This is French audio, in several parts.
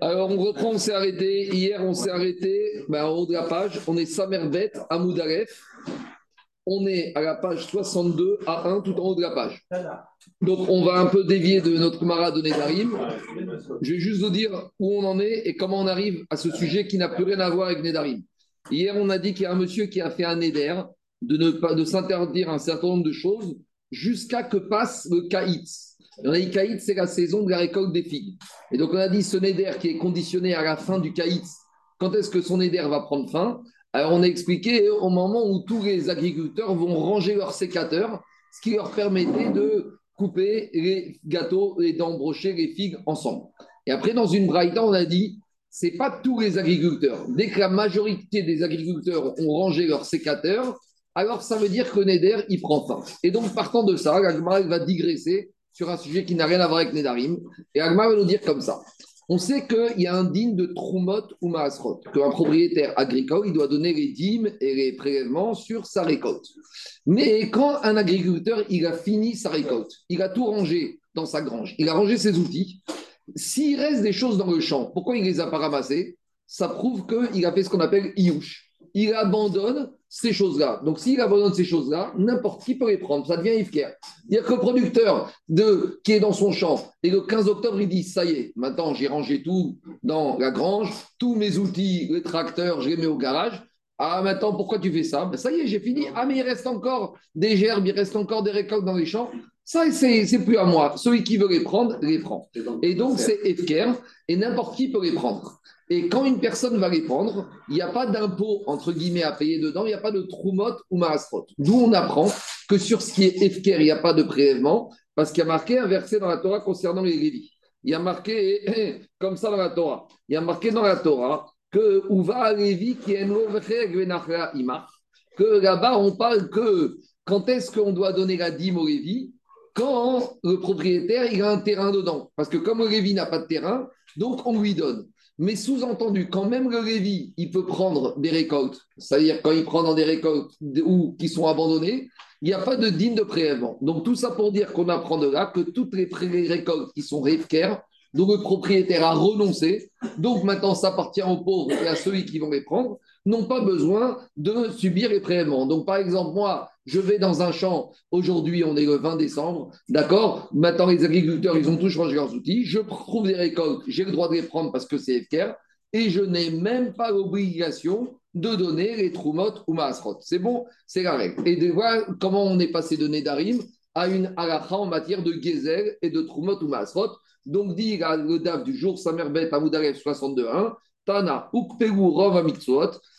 Alors, on reprend, on s'est arrêté. Hier, on s'est arrêté ben, en haut de la page. On est Samerbet, à. On est à la page 62 à 1, tout en haut de la page. Donc, on va un peu dévier de notre camarade de Nedarim. Je vais juste vous dire où on en est et comment on arrive à ce sujet qui n'a plus rien à voir avec Nedarim. Hier, on a dit qu'il y a un monsieur qui a fait un Neder de ne pas de s'interdire un certain nombre de choses jusqu'à que passe le Kaïtz. Dit Kaït, c'est la saison de la récolte des figues. Et donc on a dit ce Neder qui est conditionné à la fin du Kaït, quand est-ce que son Neder va prendre fin? Alors on a expliqué au moment où tous les agriculteurs vont ranger leurs sécateurs, ce qui leur permettait de couper les gâteaux et d'embrocher les figues ensemble. Et après, dans une braïta, on a dit c'est pas tous les agriculteurs. Dès que la majorité des agriculteurs ont rangé leurs sécateurs, alors ça veut dire que Neder, il prend fin. Et donc, partant de ça, la va digresser sur un sujet qui n'a rien à voir avec Nedarim. Et Agma va nous dire comme ça. On sait qu'il y a un digne de Trumot ou Maasrot, qu'un propriétaire agricole, il doit donner les dîmes et les prélèvements sur sa récolte. Mais quand un agriculteur, il a fini sa récolte, il a tout rangé dans sa grange, il a rangé ses outils, s'il reste des choses dans le champ, pourquoi il ne les a pas ramassées? Ça prouve qu'il a fait ce qu'on appelle Iouch. Il abandonne ces choses-là. Donc, s'il abandonne ces choses-là, n'importe qui peut les prendre. Ça devient Ifker. C'est-à-dire que le producteur qui est dans son champ, et le 15 octobre, il dit Ça y est, maintenant j'ai rangé tout dans la grange, tous mes outils, les tracteurs, je les mets au garage. Ah, maintenant, pourquoi tu fais ça? Ben, Ça y est, j'ai fini. Ah, mais il reste encore des gerbes, il reste encore des récoltes dans les champs. Ça, c'est plus à moi. Celui qui veut les prendre, les prend. Et donc, c'est Efker, et n'importe qui peut les prendre. Et quand une personne va les prendre, il n'y a pas d'impôt, entre guillemets, à payer dedans, il n'y a pas de troumot ou marasrot. D'où on apprend que sur ce qui est efker, il n'y a pas de prélèvement, parce qu'il y a marqué un verset dans la Torah concernant les Lévis. Il y a marqué, comme ça dans la Torah, il y a marqué dans la Torah que Uva Lévi qui est que là-bas on parle que quand est-ce qu'on doit donner la dîme au Lévi? Quand le propriétaire il a un terrain dedans. Parce que comme le Lévi n'a pas de terrain, donc on lui donne. Mais sous-entendu, quand même le Lévi, il peut prendre des récoltes, c'est-à-dire quand il prend dans des récoltes ou qui sont abandonnées, il n'y a pas de digne de prélèvement. Donc tout ça pour dire qu'on apprend de là que toutes les, récoltes qui sont réfcaires, dont le propriétaire a renoncé, donc maintenant ça appartient aux pauvres et à ceux qui vont les prendre, n'ont pas besoin de subir les prélèvements. Donc par exemple, moi, je vais dans un champ, aujourd'hui on est le 20 décembre, d'accord? Maintenant les agriculteurs, ils ont tous changé leurs outils, je trouve des récoltes, j'ai le droit de les prendre parce que c'est FKR, et je n'ai même pas l'obligation de donner les troumotes ou maasrot. C'est bon, c'est la règle. Et de voir comment on est passé de Nedarim à une halakha en matière de gezel et de troumotes ou maasrot. Donc, dit le DAF du jour, Samerbet Amoudarev 62.1, Tana Ukpegu Rov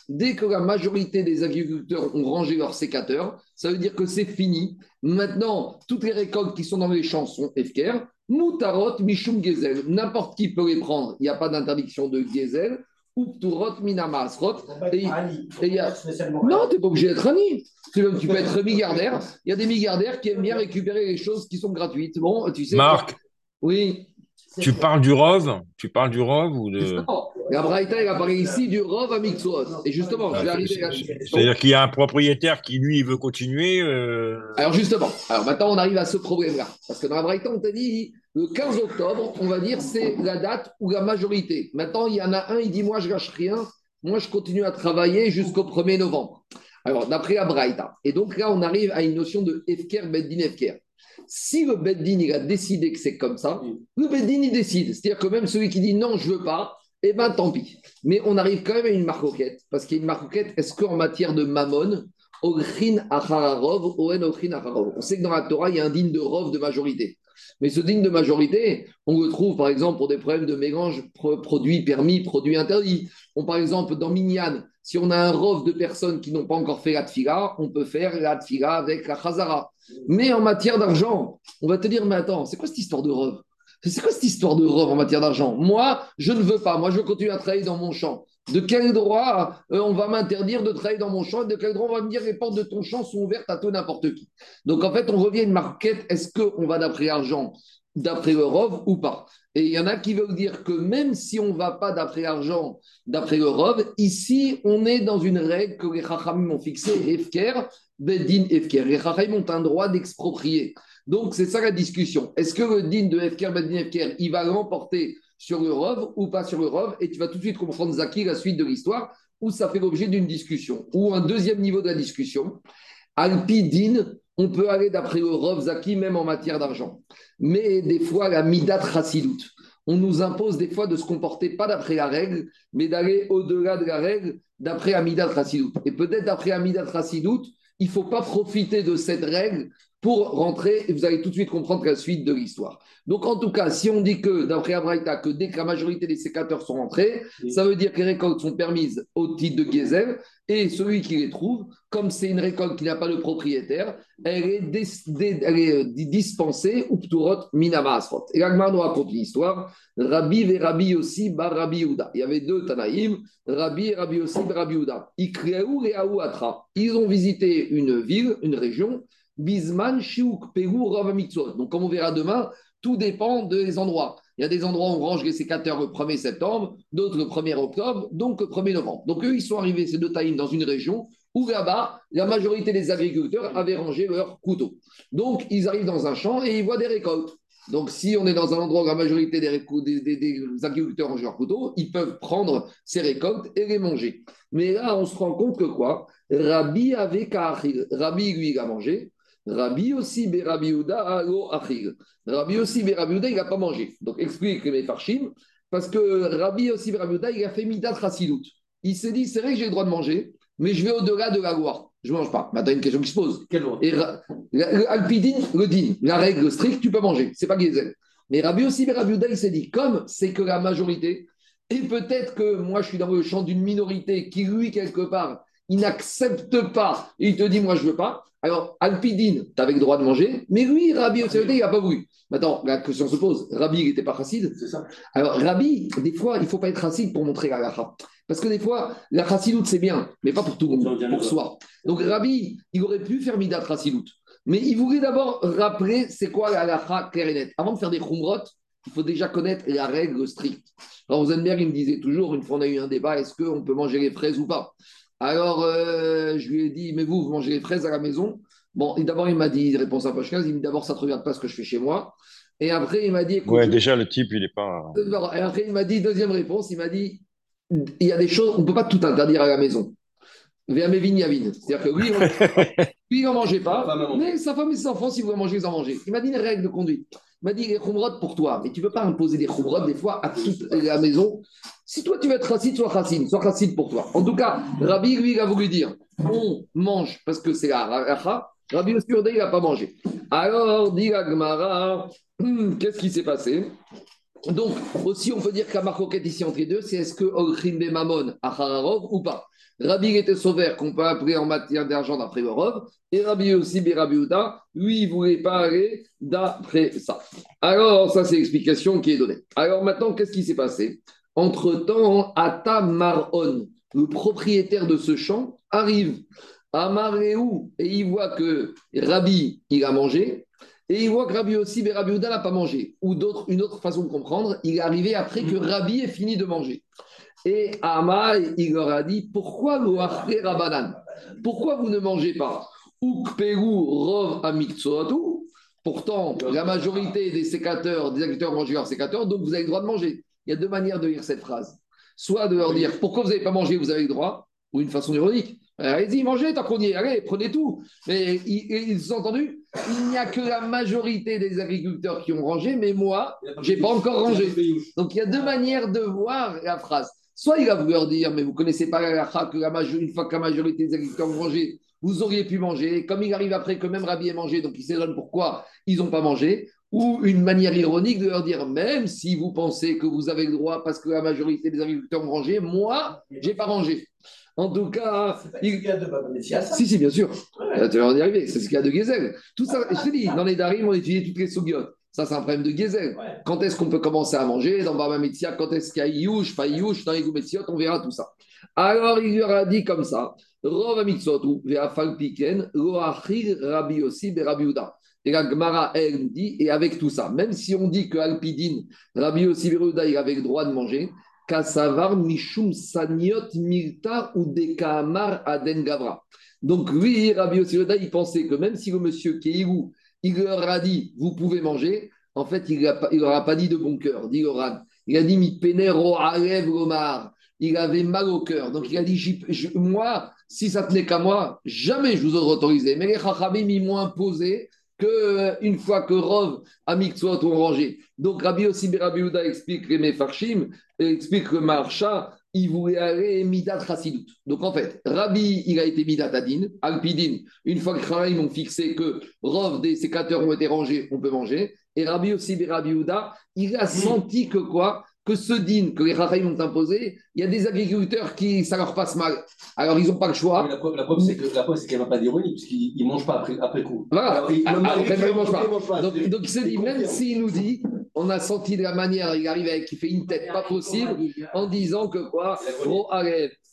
Dès que la majorité des agriculteurs ont rangé leurs sécateurs, ça veut dire que c'est fini. Maintenant, toutes les récoltes qui sont dans les champs sont FKR. Moutarot, Mishum Gezel. N'importe qui peut les prendre. Il n'y a pas d'interdiction de Gezel. Upturot. Et, y a... Non, tu n'es pas obligé d'être Rani. Tu peux être milliardaire. Il y a des milliardaires qui aiment bien récupérer les choses qui sont gratuites. Bon, tu sais. Marc. Oui. Tu parles du rove Tu parles du rove ou de... La Braïta, il apparaît ici du Rov à Mixuot. Et justement, je vais arriver à C'est-à-dire qu'il y a un propriétaire qui, lui, veut continuer. Euh, alors, justement, alors maintenant, on arrive à ce problème-là. Parce que dans la Braïta, on t'a dit le 15 octobre, on va dire, c'est la date où la majorité. Maintenant, il y en a un, il dit Moi, je gâche rien. Moi, je continue à travailler jusqu'au 1er novembre. Alors, d'après la Braïta. Et donc là, on arrive à une notion de Efker, Beddin, Efker. Si le Beddin, il a décidé que c'est comme ça, le Beddin, il décide. C'est-à-dire que même celui qui dit non, je veux pas, eh bien, tant pis. Mais on arrive quand même à une marcoquette, parce qu'il y a une marcoquette, est-ce qu'en matière de mammon, on sait que dans la Torah, il y a un digne de rov de majorité. Mais ce digne de majorité, on le trouve par exemple pour des problèmes de mélange produits permis, produits interdits. On, par exemple, dans Minyan, si on a un rov de personnes qui n'ont pas encore fait la tfila, on peut faire la tfila avec la chazara. Mais en matière d'argent, on va te dire, mais attends, c'est quoi cette histoire de rov? C'est quoi cette histoire de rove en matière d'argent? Moi, je ne veux pas. Moi, je continue à travailler dans mon champ. De quel droit euh, on va m'interdire de travailler dans mon champ? De quel droit on va me dire les portes de ton champ sont ouvertes à tout n'importe qui? Donc, en fait, on revient à une marquette. Est-ce qu'on va d'après argent d'après le ou pas. Et il y en a qui veulent dire que même si on ne va pas d'après l'argent, d'après le ici, on est dans une règle que les Chachamim ont fixée, Efker, Bedin Efker. Les Chachamim ont un droit d'exproprier. Donc, c'est ça la discussion. Est-ce que le din de Efker, Bedin Efker, il va l'emporter sur le ou pas sur le Et tu vas tout de suite comprendre, Zaki, la suite de l'histoire, où ça fait l'objet d'une discussion. Ou un deuxième niveau de la discussion. Alpi Din, on peut aller d'après le Zaki, même en matière d'argent. Mais des fois, la Midat on nous impose des fois de se comporter pas d'après la règle, mais d'aller au-delà de la règle, d'après Amidat Chassilut. Et peut-être d'après Amidat Chassilut, il ne faut pas profiter de cette règle pour rentrer, et vous allez tout de suite comprendre la suite de l'histoire. Donc, en tout cas, si on dit que, d'après Abraïta, que dès que la majorité des sécateurs sont rentrés, ça veut dire que les récoltes sont permises au titre de Gezel, et celui qui les trouve, comme c'est une récolte qui n'a pas de propriétaire, elle est, euh, dispensée ou pturot minama asrot. Et l'Agmar nous raconte une histoire. Rabbi et Rabbi aussi, bar Rabbi Uda. Il y avait deux Tanaïm, Rabbi et Rabbi aussi, bar Rabbi Uda. Ils ont visité une ville, une région, Bisman, Shiuk, Pérou, Rav Donc, comme on verra demain, tout dépend des endroits. Il y a des endroits où on range les sécateurs le 1er septembre, d'autres le 1er octobre, donc le 1er novembre. Donc, eux, ils sont arrivés, ces deux taïms, dans une région où là-bas, la majorité des agriculteurs avaient rangé leurs couteaux. Donc, ils arrivent dans un champ et ils voient des récoltes. Donc, si on est dans un endroit où la majorité des, agriculteurs rangent leurs couteaux, ils peuvent prendre ces récoltes et les manger. Mais là, on se rend compte que quoi? Rabbi avait Rabbi, lui, il a mangé. Rabbi aussi, Rabbi achil. Rabbi aussi, Rabbi Uda, il n'a pas mangé. Donc explique les farshim, parce que Rabbi aussi, Rabbi Uda, il a fait midat chasilut. Il s'est dit, c'est vrai que j'ai le droit de manger, mais je vais au-delà de la loi. Je ne mange pas. Maintenant, une question qui se pose. Quelle loi? Et Alpidine, le din, la règle stricte, tu peux manger. C'est pas Gezel. Mais Rabbi aussi, Rabbi Uda, il s'est dit, comme c'est que la majorité, et peut-être que moi, je suis dans le champ d'une minorité qui, lui, quelque part, il n'accepte pas, et il te dit, moi, je ne veux pas. Alors, Alpidine, tu avais le droit de manger, mais lui, Rabbi il n'a pas voulu. Maintenant, la question se pose, Rabbi, il n'était pas chassid C'est ça. Alors, Rabbi, des fois, il ne faut pas être chassid pour montrer la lacha. Parce que des fois, la chassidoute, c'est bien, mais pas pour tout le monde, pour soi. Donc, Rabbi, il aurait pu faire midat chassidoute. Mais il voulait d'abord rappeler c'est quoi la lacha claire Avant de faire des khumrot, il faut déjà connaître la règle stricte. Alors, Rosenberg, il me disait toujours, une fois on a eu un débat, est-ce qu'on peut manger les fraises ou pas? Alors, euh, je lui ai dit, mais vous, vous mangez les fraises à la maison Bon, d'abord, il m'a dit, réponse à 15, il m'a dit d'abord, ça ne te regarde pas ce que je fais chez moi. Et après, il m'a dit. Ouais, déjà, le type, il n'est pas. Et après, il m'a dit, deuxième réponse, il m'a dit, il y a des choses, on ne peut pas tout interdire à la maison. C'est-à-dire que oui, lui, il n'en mangeait pas, mais sa femme et ses enfants, s'ils voulaient manger, ils en mangeaient. Il m'a dit une règle de conduite. M'a dit les khumrot pour toi, mais tu ne peux pas imposer des khumrot des fois à toute la maison. Si toi tu veux être chassid, sois chassid, sois chassid pour toi. En tout cas, Rabbi, lui, il a voulu dire on mange parce que c'est la racha. Rabbi aussi, il n'a pas mangé. Alors, dit Agmara, hum, qu'est-ce qui s'est passé? Donc, aussi, on peut dire qu'à marcoquette ici entre les deux, c'est est-ce que Olchim Mamon Achararov ou pas? Rabbi était sauvé qu'on peut appeler en matière d'argent d'après le Rov, et Rabbi aussi, Rabbi Uda, lui, il ne voulait pas d'après ça. Alors, ça, c'est l'explication qui est donnée. Alors maintenant, qu'est-ce qui s'est passé? Entre-temps, Ata Maron, le propriétaire de ce champ, arrive à Maréou et il voit que Rabbi, il a mangé, et il voit que Rabbi aussi, Rabbi Uda n'a pas mangé. Ou d'autres, une autre façon de comprendre, il est arrivé après que Rabbi ait fini de manger. Et Ama, il leur a dit Pourquoi vous Rabanan Pourquoi vous ne mangez pas? Rov Pourtant, la majorité des sécateurs, des agriculteurs mangent leurs sécateurs, donc vous avez le droit de manger. Il y a deux manières de lire cette phrase. Soit de leur dire Pourquoi vous n'avez pas mangé, vous avez le droit, ou une façon ironique. Allez-y, mangez tant qu'on y est, allez, prenez tout. Mais ils, ont entendu Il n'y a que la majorité des agriculteurs qui ont rangé, mais moi, je n'ai pas encore rangé. Donc il y a deux manières de voir la phrase. Soit il va vous leur dire, mais vous ne connaissez pas la que la une fois que la majorité des agriculteurs ont mangé, vous auriez pu manger. Comme il arrive après que même Rabbi ait mangé, donc il s'étonne pourquoi ils n'ont pas mangé. Ou une manière ironique de leur dire, même si vous pensez que vous avez le droit parce que la majorité des agriculteurs ont rangé, moi, je n'ai pas rangé. En tout cas. Qu'il y a de Si, si, bien sûr. Tu vas y arriver. C'est ce qu'il y a de Gezel. Tout ça, je te dis, dans les Darim, on étudie toutes les sougiotes. Ça, c'est un problème de Gezel. Quand est-ce qu'on peut commencer à manger Dans Baba Metzia, quand est-ce qu'il y a Iyush, pas Iyush, dans les Goumetziot, on verra tout ça. Alors, il lui aura dit comme ça Rov Mitzvotu, Ve'afal Piken, Loachir Rabbi Yossi, Rabbi Et la Gemara, elle nous dit, et avec tout ça, même si on dit que Alpidine, Rabbi Yossi il avait le droit de manger, Kasavar Mishum Saniot Milta ou Dekamar Aden Gavra. Donc lui, Rabbi Yossi il pensait que même si le monsieur Keirou, il leur a dit, vous pouvez manger, en fait, il ne leur a pas dit de bon cœur, dit Oran. Il a dit, mi penero alev Omar. Il avait mal au cœur. Donc il a dit, moi, si ça tenait qu'à moi, jamais je vous aurais autorisé. Mais les Chachamim, ils m'ont imposé qu'une euh, fois que Rov a soit ont rangé. Donc Rabbi aussi Rabbi Uda explique les Mefarshim, explique que Marcha, il voulait aller Midat Chassidut. Donc en fait, Rabbi, il a été Midat Adin, Alpidin. Une fois que les ont fixé que Rov, des sécateurs ont été rangés, on peut manger. Et Rabbi aussi Rabbi Uda, il a senti que quoi? Que ce din que les Rahim ont imposé, il y a des agriculteurs qui, ça leur passe mal. Alors, ils n'ont pas le choix. la preuve, c'est qu'elle n'a pas d'ironie, puisqu'ils ne mangent pas après, après coup. Voilà, il, ne mange pas. Donc, donc, il se dit, même s'il nous dit, on a senti de la manière, il arrive avec, il fait une tête pas possible, en disant que quoi, oh,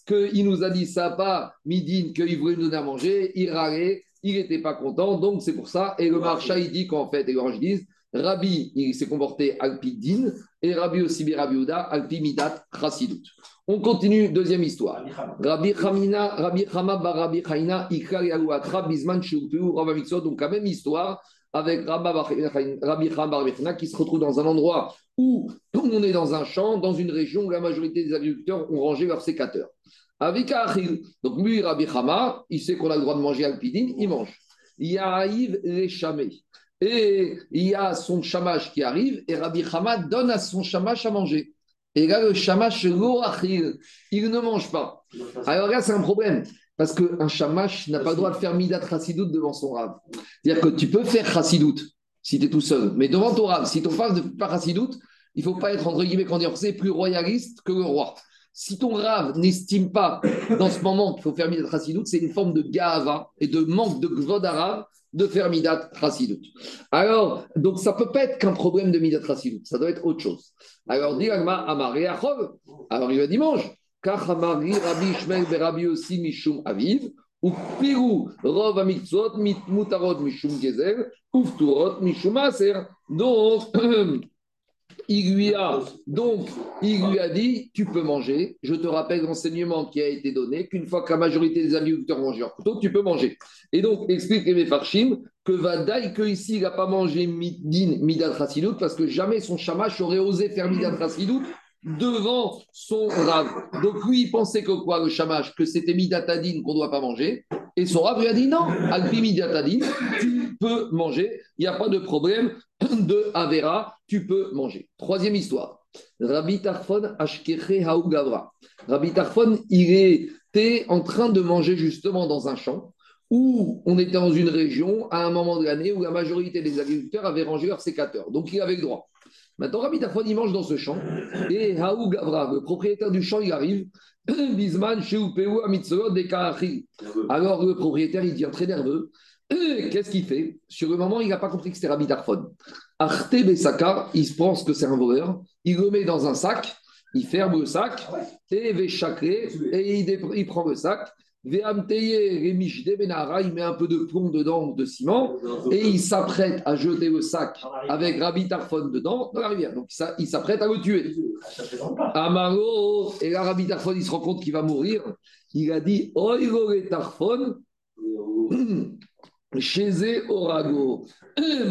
qu'il nous a dit ça pas, Midine, qu'il voulait nous donner à manger, il râlait, il n'était pas content, donc c'est pour ça. Et le marcha, il dit qu'en fait, les gens disent, Rabbi, il s'est comporté alpidin, et Rabbi aussi, Rabbi Uda, alpi midat chassidut. On continue, deuxième histoire. Rabbi Chamina, Rabbi Chama bar Rabbi Chaina, Ikar Yalouatra, Bisman Rabbi donc la même histoire avec Rabbi Chama bar qui se retrouve dans un endroit où on est dans un champ, dans une région où la majorité des agriculteurs ont rangé leurs sécateurs. Avec Achil, donc lui, Rabbi Chama, il sait qu'on a le droit de manger alpidine, il mange. Yahiv les chamés. Et il y a son chamash qui arrive, et Rabbi Hamad donne à son chamash à manger. Et là, le chamash, il ne mange pas. Alors là, c'est un problème. Parce qu'un chamash n'a pas le droit de faire midat chassidout devant son rave. C'est-à-dire que tu peux faire chassidout si tu es tout seul, mais devant ton rave, si ton frère ne fait pas chassidout, il ne faut pas être, entre guillemets, quand c'est plus royaliste que le roi. Si ton rave n'estime pas dans ce moment qu'il faut faire midat chassidout, c'est une forme de gava et de manque de gvod arabe de faire Midat Chassidut. Alors, donc ça peut pas être qu'un problème de Midat Chassidut, ça doit être autre chose. Alors, dit Amar alors il va dimanche, Donc, il lui a dit tu peux manger. Je te rappelle l'enseignement qui a été donné qu'une fois que la majorité des agriculteurs mangent leur couteau, tu peux manger. Et donc explique les Farshim que Vadaï que ici il n'a pas mangé midin midal parce que jamais son chamash aurait osé faire midal chassidout devant son rave. Donc lui il pensait que quoi le chamash que c'était midatadine qu'on ne doit pas manger et son rave lui a dit non, alpi midatadine tu peux manger, il n'y a pas de problème de Avera, tu peux manger. Troisième histoire. Rabbi Tarfon Ashkeche Gavra. Rabbi Tarfon, il était en train de manger justement dans un champ où on était dans une région à un moment de l'année où la majorité des agriculteurs avaient rangé leurs sécateurs. Donc il avait le droit. Maintenant, Rabbi Tarfon, il mange dans ce champ et Haou Gavra, le propriétaire du champ, il arrive. Bisman, Alors le propriétaire, il devient très nerveux. Qu'est-ce qu'il fait? Sur le moment, il n'a pas compris que c'était Rabbi Tarfon. Arte Besaka, il pense que c'est un voleur. Il le met dans un sac, il ferme le sac, et et il, il prend le sac. Il met un peu de plomb dedans, de ciment, et il s'apprête à jeter le sac avec Rabbi Tarfon dedans dans la rivière. Donc il s'apprête à le tuer. Amaro, et là Rabbi Tarfon, il se rend compte qu'il va mourir. Il a dit Oigore Tarfon. Chez Orago.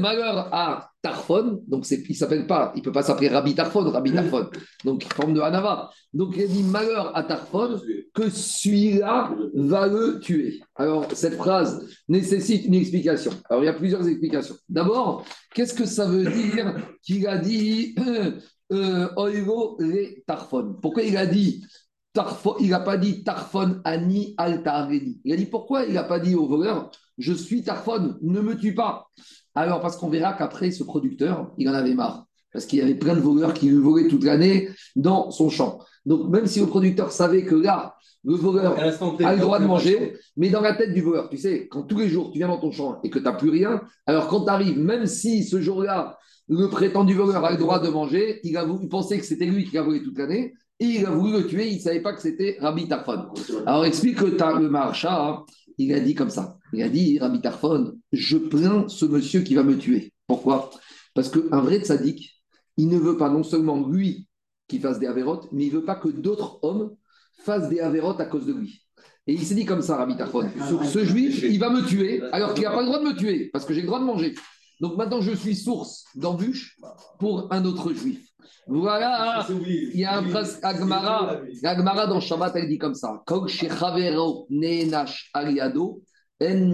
Malheur à Tarfon, donc il ne s'appelle pas, il peut pas s'appeler Rabbi Tarfon, Rabbi Tarfon, donc forme de Hanava. Donc il a dit malheur à Tarfon que celui-là va le tuer. Alors cette phrase nécessite une explication. Alors il y a plusieurs explications. D'abord, qu'est-ce que ça veut dire qu'il a dit euh, Oigo les Tarfon Pourquoi il a dit il n'a pas dit Tarfon Ani Altarveni. Il a dit pourquoi il n'a pas dit au voleur Je suis Tarfon, ne me tue pas. Alors, parce qu'on verra qu'après, ce producteur, il en avait marre. Parce qu'il y avait plein de voleurs qui lui volaient toute l'année dans son champ. Donc, même si le producteur savait que là, le voleur a le droit de manger, mais dans la tête du voleur, tu sais, quand tous les jours tu viens dans ton champ et que tu n'as plus rien, alors quand tu arrives, même si ce jour-là, le prétendu voleur a le droit de manger, il a voulu penser que c'était lui qui a volé toute l'année, il a voulu le tuer, il ne savait pas que c'était Rabbi Tarfon. Alors explique que le marcha, hein. il a dit comme ça. Il a dit, Rabbi Tarfon, je plains ce monsieur qui va me tuer. Pourquoi? Parce qu'un vrai tzaddik, il ne veut pas non seulement lui qui fasse des avérotes, mais il ne veut pas que d'autres hommes fassent des avérotes à cause de lui. Et il s'est dit comme ça, Rabbi Tarfon, ce juif, il va me tuer, alors qu'il n'a pas le droit de me tuer, parce que j'ai le droit de manger. Donc maintenant, je suis source d'embûche pour un autre juif. Voilà, il y a un phrase Agmara, Agmara dans Shabbat, elle dit comme ça Kog neenash aliado, en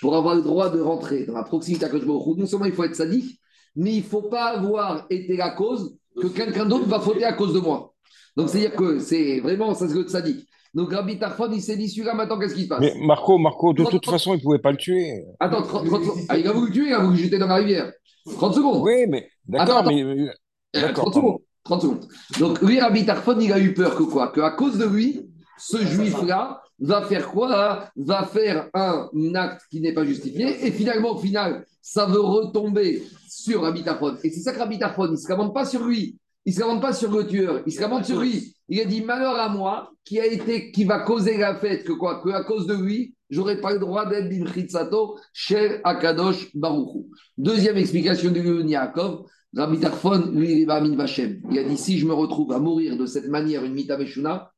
Pour avoir le droit de rentrer dans la proximité d'Akadosh Baruch non seulement il faut être sadique, mais il ne faut pas avoir été la cause que quelqu'un d'autre va fauter à cause de moi. Donc c'est-à-dire que c'est vraiment, ça c'est le sadique. Donc Rabbi Tarfon, il s'est dit, celui-là, maintenant, qu'est-ce qui se passe Mais Marco, Marco, de toute façon, il ne pouvait pas le tuer. Attends, 30, 30, ah, il a voulu le tuer, il a voulu le jeter dans la rivière. 30 secondes. Oui, mais d'accord, mais. Euh, d'accord, 30 secondes. 30 secondes. Donc lui, Rabbi Tarfon, il a eu peur que quoi? Qu'à cause de lui, ce juif-là va faire quoi? Va faire un acte qui n'est pas justifié. Et finalement, au final, ça veut retomber sur Rabbi Tarfon. Et c'est ça que Rabbi Tarfon, il ne se commande pas sur lui. Il ne se commande pas sur le tueur. Il se commande sur lui. Il a dit malheur à moi qui a été qui va causer la fête que quoi que à cause de lui j'aurais pas le droit d'être bimchitsato chez Akadosh Baruchou. Deuxième explication du Yaakov, Rabbi Tarfon lui il a dit si je me retrouve à mourir de cette manière une mita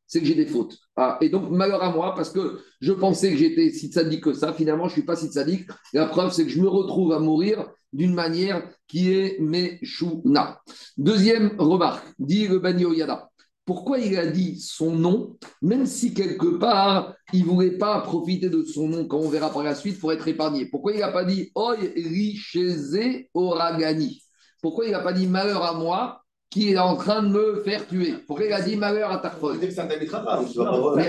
c'est que j'ai des fautes. Ah, et donc malheur à moi parce que je pensais que j'étais si sadique que ça. Finalement je suis pas si sadique. La preuve c'est que je me retrouve à mourir d'une manière qui est Meshuna. Deuxième remarque, dit le Bani Oyada. Pourquoi il a dit son nom, même si quelque part, il ne voulait pas profiter de son nom, comme on verra par la suite, pour être épargné? Pourquoi il n'a pas dit Oi richeze oragani? Pourquoi il n'a pas dit malheur à moi qui est en train de me faire tuer. Pourquoi il a dit malheur à Tarfon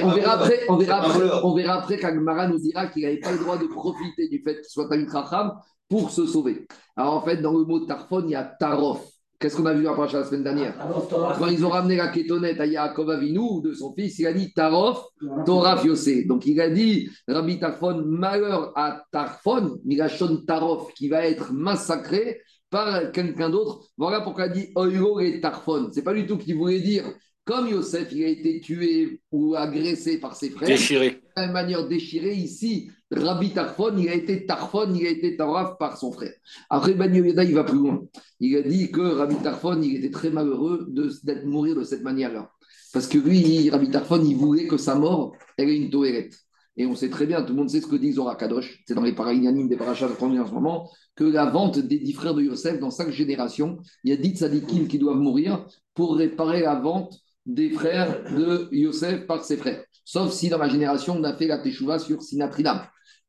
on verra après, on verra après, on verra après qu'Agmara nous dira qu'il n'avait pas le droit de profiter du fait qu'il soit un Racham pour se sauver. Alors en fait, dans le mot Tarfon, il y a Tarof. Qu'est-ce qu'on a vu après la semaine dernière? Ah, Quand ils ont ramené la kétonette à Yaakov Avinu, de son fils, il a dit Tarof, Toraf Yosé. Donc il a dit Rabbi Tarfon, malheur à Tarfon, Migashon Tarof, qui va être massacré par quelqu'un d'autre. Voilà pourquoi il a dit Oiro et Tarfon. C'est pas du tout qu'il voulait dire comme Yosef, il a été tué ou agressé par ses frères. Déchiré. De la manière déchirée, ici, Rabbi Tarfon, il a été Tarfon, il a été Taraf par son frère. Après, Yoda, il va plus loin. Il a dit que Rabbi Tarfon, il était très malheureux d'être mourir de cette manière-là. Parce que lui, Rabbi Tarfon, il voulait que sa mort, elle ait une toérette. Et on sait très bien, tout le monde sait ce que dit Zora Kadosh, c'est dans les paraïnianimes des parachats de en ce moment, que la vente des dix frères de Yosef, dans cinq générations, il y a dix tzadikim qui doivent mourir pour réparer la vente des frères de Yosef par ses frères. Sauf si dans ma génération, on a fait la teshuva sur Sinatrinam.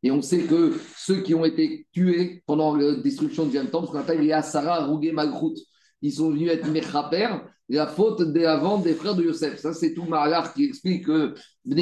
Et on sait que ceux qui ont été tués pendant la destruction du deuxième temple, ce qu'on appelle les Asara Rougé Malgrout, ils sont venus être Mechaper, la faute de la vente des frères de Yosef. Ça, c'est tout Mahalar qui explique que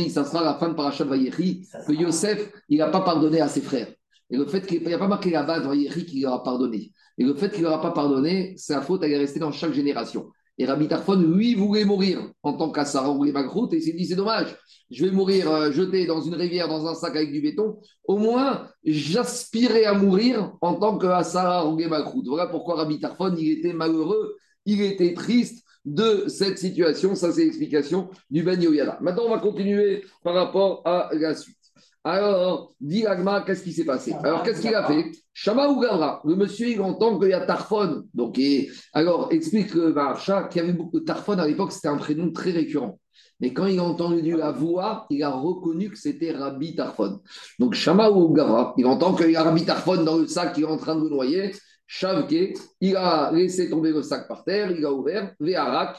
ça sera la fin de Parashat Vayechi, que Yosef, il n'a pas pardonné à ses frères. Et le fait qu'il n'y a pas marqué là-bas dans Vayechi qu'il leur a pardonné. Et le fait qu'il ne leur a pas pardonné, sa faute, elle est restée dans chaque génération. Et Rabbi Tarfon, lui, voulait mourir en tant qu'Assara ou Magrout, et il s'est dit c'est dommage, je vais mourir euh, jeté dans une rivière, dans un sac avec du béton. Au moins, j'aspirais à mourir en tant qu'Assara ou Magrout. Voilà pourquoi Rabbi Tarfon, il était malheureux, il était triste de cette situation. Ça, c'est l'explication du Ben. Maintenant, on va continuer par rapport à la suite. Alors, dit Agma, qu'est-ce qui s'est passé? Alors, qu'est-ce qu'il a fait? Shama ou Gavra, le monsieur, il entend qu'il y a Tarfon. Donc, alors, explique le Marcha qu'il y avait beaucoup de Tarfon à l'époque, c'était un prénom très récurrent. Mais quand il a entendu la voix, il a reconnu que c'était Rabbi Tarfon. Donc, Shama ou Gavra, il entend qu'il y a Rabbi Tarfon dans le sac qui est en train de noyer. Shavke, il a laissé tomber le sac par terre, il a ouvert, Véharak,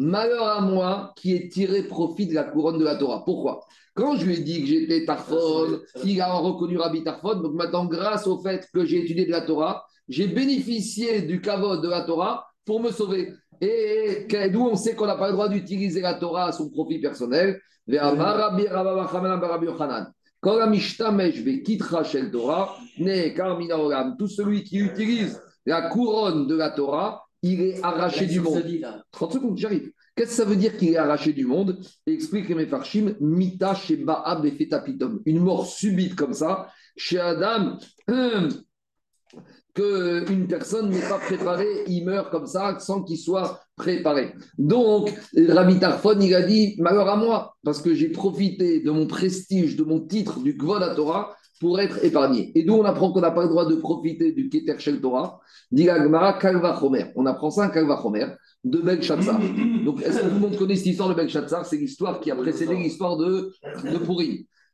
Malheur à moi qui ai tiré profit de la couronne de la Torah. Pourquoi? Quand je lui ai dit que j'étais Tarfon, il a reconnu Rabbi Tarfon. Donc maintenant, grâce au fait que j'ai étudié de la Torah, j'ai bénéficié du kavod de la Torah pour me sauver. Et d'où on sait qu'on n'a pas le droit d'utiliser la Torah à son profit personnel. Tout celui qui utilise la couronne de la Torah il est arraché du monde. 30 secondes, j'arrive. Qu'est-ce que ça veut dire qu'il est arraché du monde? Explique les Mefarshim, Mita Sheba et Fetapitom. Une mort subite comme ça, chez Adam, qu'une personne n'est pas préparée, il meurt comme ça sans qu'il soit préparé. Donc, Rabbi Tarfon, il a dit malheur à moi, parce que j'ai profité de mon prestige, de mon titre du Kvod Torah pour être épargné. Et d'où on apprend qu'on n'a pas le droit de profiter du Keter Shel Torah, dit Agmara Kalva. On apprend ça un Kalva Chomer de Belshazzar. Donc, est-ce que tout le monde connaît cette histoire de Belshazzar? C'est l'histoire qui a précédé l'histoire de, de.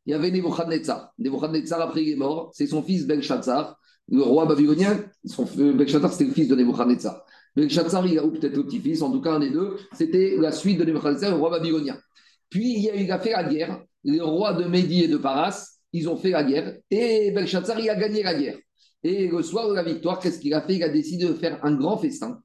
Il y avait Nebuchadnezzar. Nebuchadnezzar, après, il est mort. C'est son fils Belshazzar le roi babylonien, son, Belshazzar, c'était le fils de Nebuchadnezzar. Belshazzar, il a ou peut-être le petit-fils, en tout cas un des deux, c'était la suite de Nebuchadnezzar, le roi babylonien. Puis il a, il a fait la guerre, les rois de Médie et de Paras, ils ont fait la guerre, et Belshazzar, il a gagné la guerre. Et le soir de la victoire, qu'est-ce qu'il a fait? Il a décidé de faire un grand festin.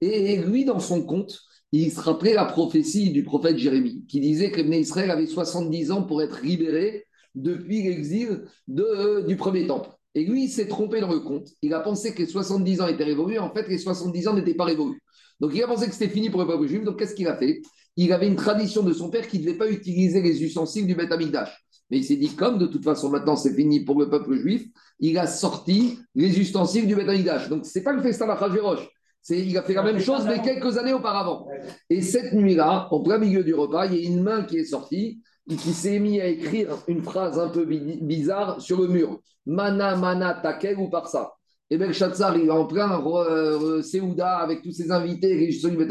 Et lui, dans son compte, il se rappelait la prophétie du prophète Jérémie, qui disait que Israël avait 70 ans pour être libéré depuis l'exil de, du premier temple. Et lui, il s'est trompé dans le compte. Il a pensé que les 70 ans étaient révolus. En fait, les 70 ans n'étaient pas révolus. Donc, il a pensé que c'était fini pour le peuple juif. Donc, qu'est-ce qu'il a fait? Il avait une tradition de son père qui ne devait pas utiliser les ustensiles du Beth Amikdash. Mais il s'est dit, comme de toute façon, maintenant, c'est fini pour le peuple juif, il a sorti les ustensiles du Beth. Donc, ce n'est pas le festin d'Achashverosh. Il a fait la même chose, mais quelques années auparavant. Et cette nuit-là, en plein milieu du repas, il y a une main qui est sortie qui s'est mis à écrire une phrase un peu bizarre sur le mur. Mana, mana, takel ou par ça. Et Belshazzar, il est en plein euh, Seouda avec tous ses invités, les du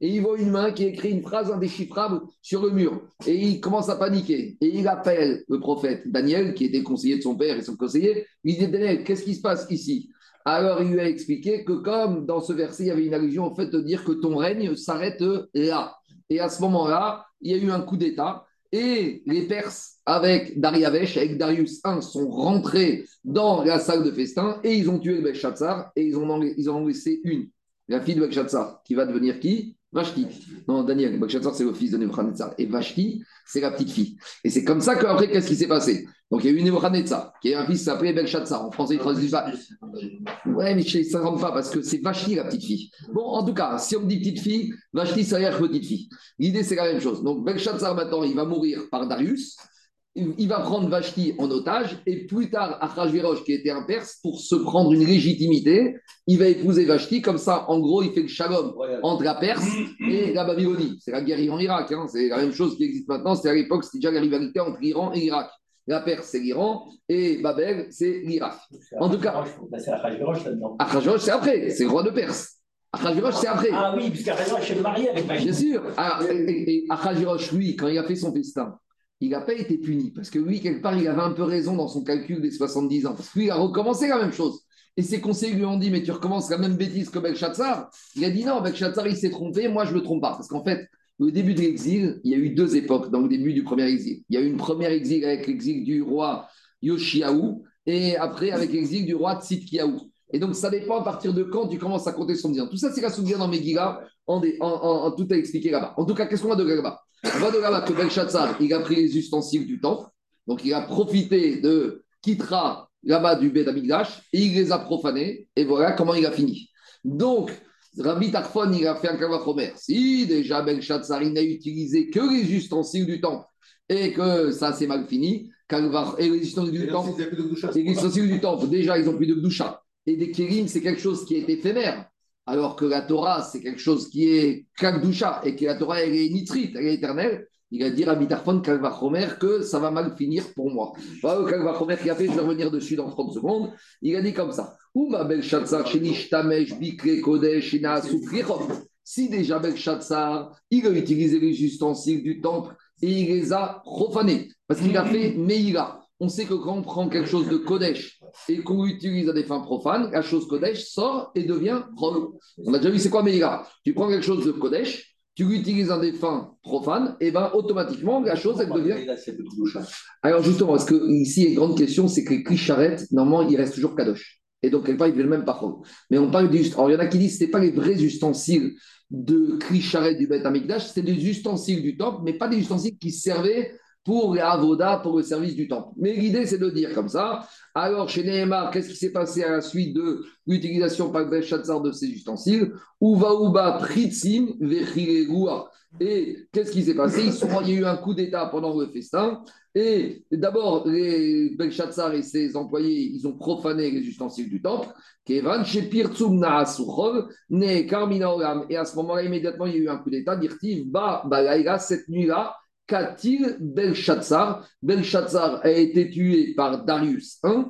et il voit une main qui écrit une phrase indéchiffrable sur le mur. Et il commence à paniquer. Et il appelle le prophète Daniel, qui était conseiller de son père et son conseiller. Il dit Daniel, qu'est-ce qui se passe ici? Alors il lui a expliqué que, comme dans ce verset, il y avait une allusion au fait de dire que ton règne s'arrête là. Et à ce moment-là, il y a eu un coup d'État. Et les Perses, avec Dariavesh, avec Darius I, sont rentrés dans la salle de festin et ils ont tué le Belshazzar et ils, ont, ils ont laissé une, la fille de Belshazzar, qui va devenir qui? Vashti. Non, Daniel, Belshazzar, c'est le fils de Nebuchadnezzar. Et Vashti, c'est la petite fille. Et c'est comme ça qu'après, qu'est-ce qui s'est passé? Donc, il y a eu Nebuchadnezzar, qui est un fils qui s'appelait Belshazzar. En français, il traduit pas. Ouais, mais je ne rentre pas parce que c'est Vashti, la petite fille. Bon, en tout cas, si on me dit petite fille, Vashti, ça veut dire petite fille. L'idée, c'est la même chose. Donc, Belshazzar, maintenant, il va mourir par Darius il va prendre Vashti en otage et plus tard, Achashverosh, qui était un Perse, pour se prendre une légitimité, il va épouser Vashti. Comme ça, en gros, il fait le shalom entre la Perse et la Babylonie. C'est la guerre Iran-Irak. Hein. C'est la même chose qui existe maintenant. C'est à l'époque, c'était déjà la rivalité entre l'Iran et l'Irak. La Perse, c'est l'Iran et Babel, c'est l'Irak. En tout cas, c'est Achashverosh là-dedans. Achashverosh, c'est après. C'est le roi de Perse. Achashverosh, c'est après. Ah oui, puisqu'Achashverosh est marié avec Vashti. Bien sûr. Alors, et, et lui, quand il a fait son festin, il n'a pas été puni. Parce que lui, quelque part, il avait un peu raison dans son calcul des 70 ans. Parce que lui, il a recommencé la même chose. Et ses conseillers lui ont dit, mais tu recommences la même bêtise que Belshazzar. Il a dit non, Belshazzar, il s'est trompé, moi, je ne me trompe pas. Parce qu'en fait, au début de l'exil, il y a eu deux époques dans le début du premier exil. Il y a eu une première exil avec l'exil du roi Yoshiaou et après avec l'exil du roi Tzidkiaou. Et donc, ça dépend à partir de quand tu commences à compter son ans. Tout ça, c'est la souvenir dans Megillah, en, en, tout à expliquer là-bas. En tout cas, qu'est-ce qu'on a de là-bas? On va de là-bas que Belshazzar, il a pris les ustensiles du temple, donc il a profité de Kitra là-bas du Beth Amigdash, et il les a profanés, et voilà comment il a fini. Donc, Rabbi Tarfon, il a fait un kavachomer. Si déjà Belshazzar, il n'a utilisé que les ustensiles du temple, et que ça s'est mal fini, et les ustensiles du temple, du temple, déjà, ils n'ont plus de doucha. Et des kérim, c'est quelque chose qui est éphémère. Alors que la Torah, c'est quelque chose qui est kakdusha et que la Torah, est nitrite, elle est éternelle. Il a dit à Bitarfon Kalvachomer que ça va mal finir pour moi. Voilà le Kalvachomer qui a fait, je vais revenir dessus dans 30 secondes. Il a dit comme ça Si déjà Belshazzar, il a utilisé les ustensiles du temple et il les a profanés, parce qu'il a fait Meïla on sait que quand on prend quelque chose de Kodesh et qu'on l'utilise à des fins profanes, la chose Kodesh sort et devient Rol. On a déjà vu c'est quoi Meïla Tu prends quelque chose de Kodesh, tu l'utilises à des fins profanes, et bien automatiquement la chose elle devient. Alors justement, parce que ici, une grande question, c'est que les clicharrettes, normalement, il reste toujours Kadosh. Et donc, quelque part, il devient même pas Mais on parle du. Alors, il y en a qui disent que ce pas les vrais ustensiles de clicharrettes du Beth Amikdash, c'est des ustensiles du temple, mais pas des ustensiles qui servaient pour avoda, pour le service du temple. Mais l'idée, c'est de dire comme ça. Alors, chez Nehemar, qu'est-ce qui s'est passé à la suite de l'utilisation par Belshazzar de ces ustensiles? Uva pritzim Et qu'est-ce qui s'est passé? Il y a eu un coup d'État pendant le festin. Et d'abord, les Belshazzar et ses employés, ils ont profané les ustensiles du temple. Et à ce moment-là, immédiatement, il y a eu un coup d'État. Dirtiv, ba, cette nuit-là, Katil Belshazzar. Belshazzar a été tué par Darius I.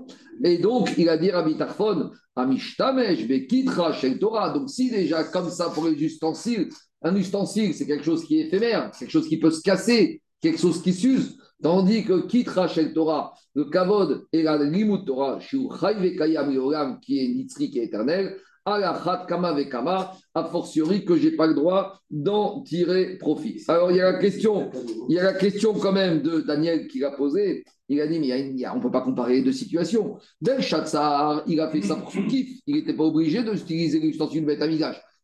Et donc, il a dit à Tarfon, Amishtamesh, Bekitra, Shel Torah? Donc, si déjà, comme ça, pour les ustensiles, un ustensile, c'est quelque chose qui est éphémère, quelque chose qui peut se casser, quelque chose qui s'use. Tandis que Kitra Shel Torah, le Kavod et la Limut Torah, qui est Nitzri, qui est éternel, alachat kama vekama, a fortiori que j'ai pas le droit d'en tirer profit. Alors il y a la question, il y a la question quand même de Daniel qui l'a posée. Il a dit, mais on ne peut pas comparer les deux situations. Belshazzar, il a fait ça pour son kiff. Il n'était pas obligé d'utiliser l'ustensile de Beth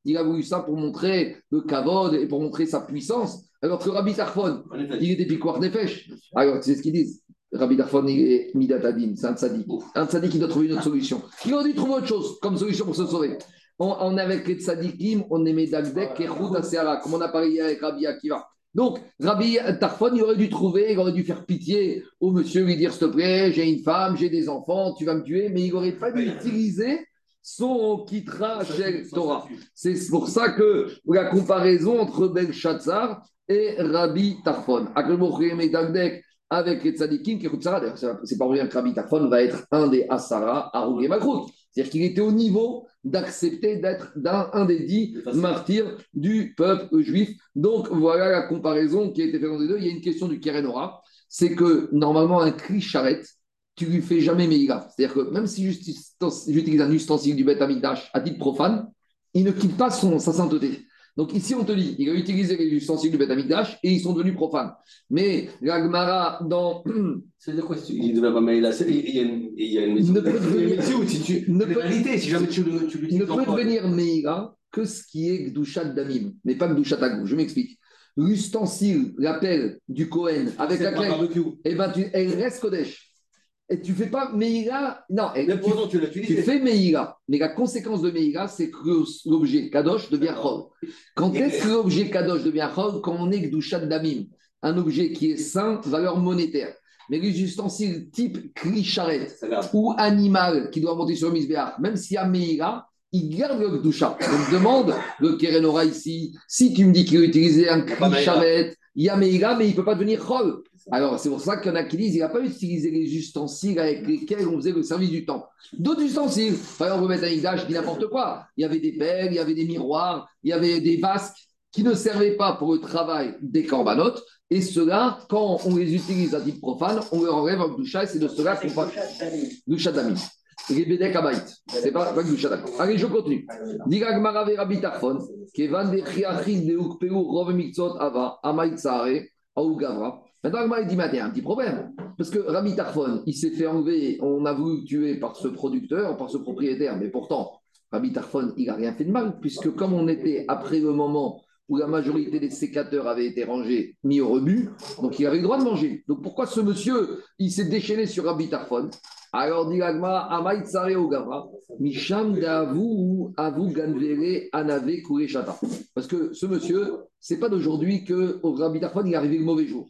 Il a voulu ça pour montrer le kavod et pour montrer sa puissance. Alors que Rabbi Tarfon, il était piquoir des fèches. Alors, tu sais ce qu'ils disent Rabbi Darfon, est Midatadin, c'est un tzaddik. Un tzaddik qui doit trouver une autre solution. Il aurait dû trouver autre chose comme solution pour se sauver. On, est avec les tzaddikim, on est Medagdek et Seara, comme on a parlé avec Rabbi Akiva. Donc, Rabbi Tarfon, il aurait dû trouver, il aurait dû faire pitié au monsieur, lui dire s'il te plaît, j'ai une femme, j'ai des enfants, tu vas me tuer, mais il n'aurait pas dû utiliser son kitra chez Torah. C'est pour ça que la comparaison entre Belshazzar et Rabbi Tarfon avec les tzadikim qui D'ailleurs, c'est pas rien que Rabbi Tafon va être un des Asara, Arug et C'est-à-dire qu'il était au niveau d'accepter d'être un, des dix martyrs du peuple juif. Donc voilà la comparaison qui a été faite entre les deux. Il y a une question du Kerenora, c'est que normalement un cri charrette, tu lui fais jamais Meïga. C'est-à-dire que même si j'utilise un ustensile du Beth Amikdash à titre profane, il ne quitte pas son, sa sainteté. Donc ici, on te dit, il a utilisé les ustensiles du Beth et ils sont devenus profanes. Mais l'Agmara, dans. C'est de quoi Il ne devait pas mêler la Il y a une, il y a une ne peut devenir. Si tu, ne peut, vérité, si jamais tu, tu l'utilises. Ne peut devenir Meïra que ce qui est Gdushat Damim, mais pas Gdushat Agou. Je m'explique. L'ustensile, l'appel du Kohen, avec laquelle. Eh ben, tu, elle reste Kodesh. Et tu fais pas Meïla. Non, tu, tu, fais Meïla. Mais la conséquence de Meïla, c'est que l'objet Kadosh devient Chol. Quand est-ce que l'objet Kadosh devient Chol? Quand on est Gdushat Damim, un objet qui est sain, valeur monétaire. Mais les ustensiles type Krisharet ou animal qui doit monter sur le Misbéach, même s'il y a Meïla, il garde le Gdusha. Donc demande le Kerenora ici, si tu me dis qu'il a utilisé un Krisharet, il y a Meïla, mais il ne peut pas devenir Chol. Alors, c'est pour ça qu'il y en a qui disent qu'il n'a pas utilisé les ustensiles avec lesquels on faisait le service du temple. D'autres ustensiles, par exemple, on mettre un je dis n'importe quoi. Il y avait des pelles, il y avait des miroirs, il y avait des vasques qui ne servaient pas pour le travail des corbanotes. Et ceux-là, quand on les utilise à titre profane, on leur enlève un doucha et c'est de cela qu'on parle. Doucha d'amis. Les bédek C'est pas d'amis. Allez, je continue. Digag marave rabbi tarfon, kevan de chiachim de ukpeu rove mikzot ava, amaïtsare, aougavra. Maintenant, il dit, mais il y a un petit problème. Parce que Rami Tarfon, il s'est fait enlever, on a voulu tuer par ce producteur, par ce propriétaire, mais pourtant, Rami Tarfon, il n'a rien fait de mal, puisque comme on était après le moment où la majorité des sécateurs avaient été rangés, mis au rebut, donc il avait le droit de manger. Donc pourquoi ce monsieur, il s'est déchaîné sur Rabbi Tarfon? Alors dit l'agma, Amaït Sare Gavra, Misham Davu Avu Ganvere Anave Kureshata. Parce que ce monsieur, c'est pas d'aujourd'hui que au Rabbi Tarfon, il est arrivé le mauvais jour.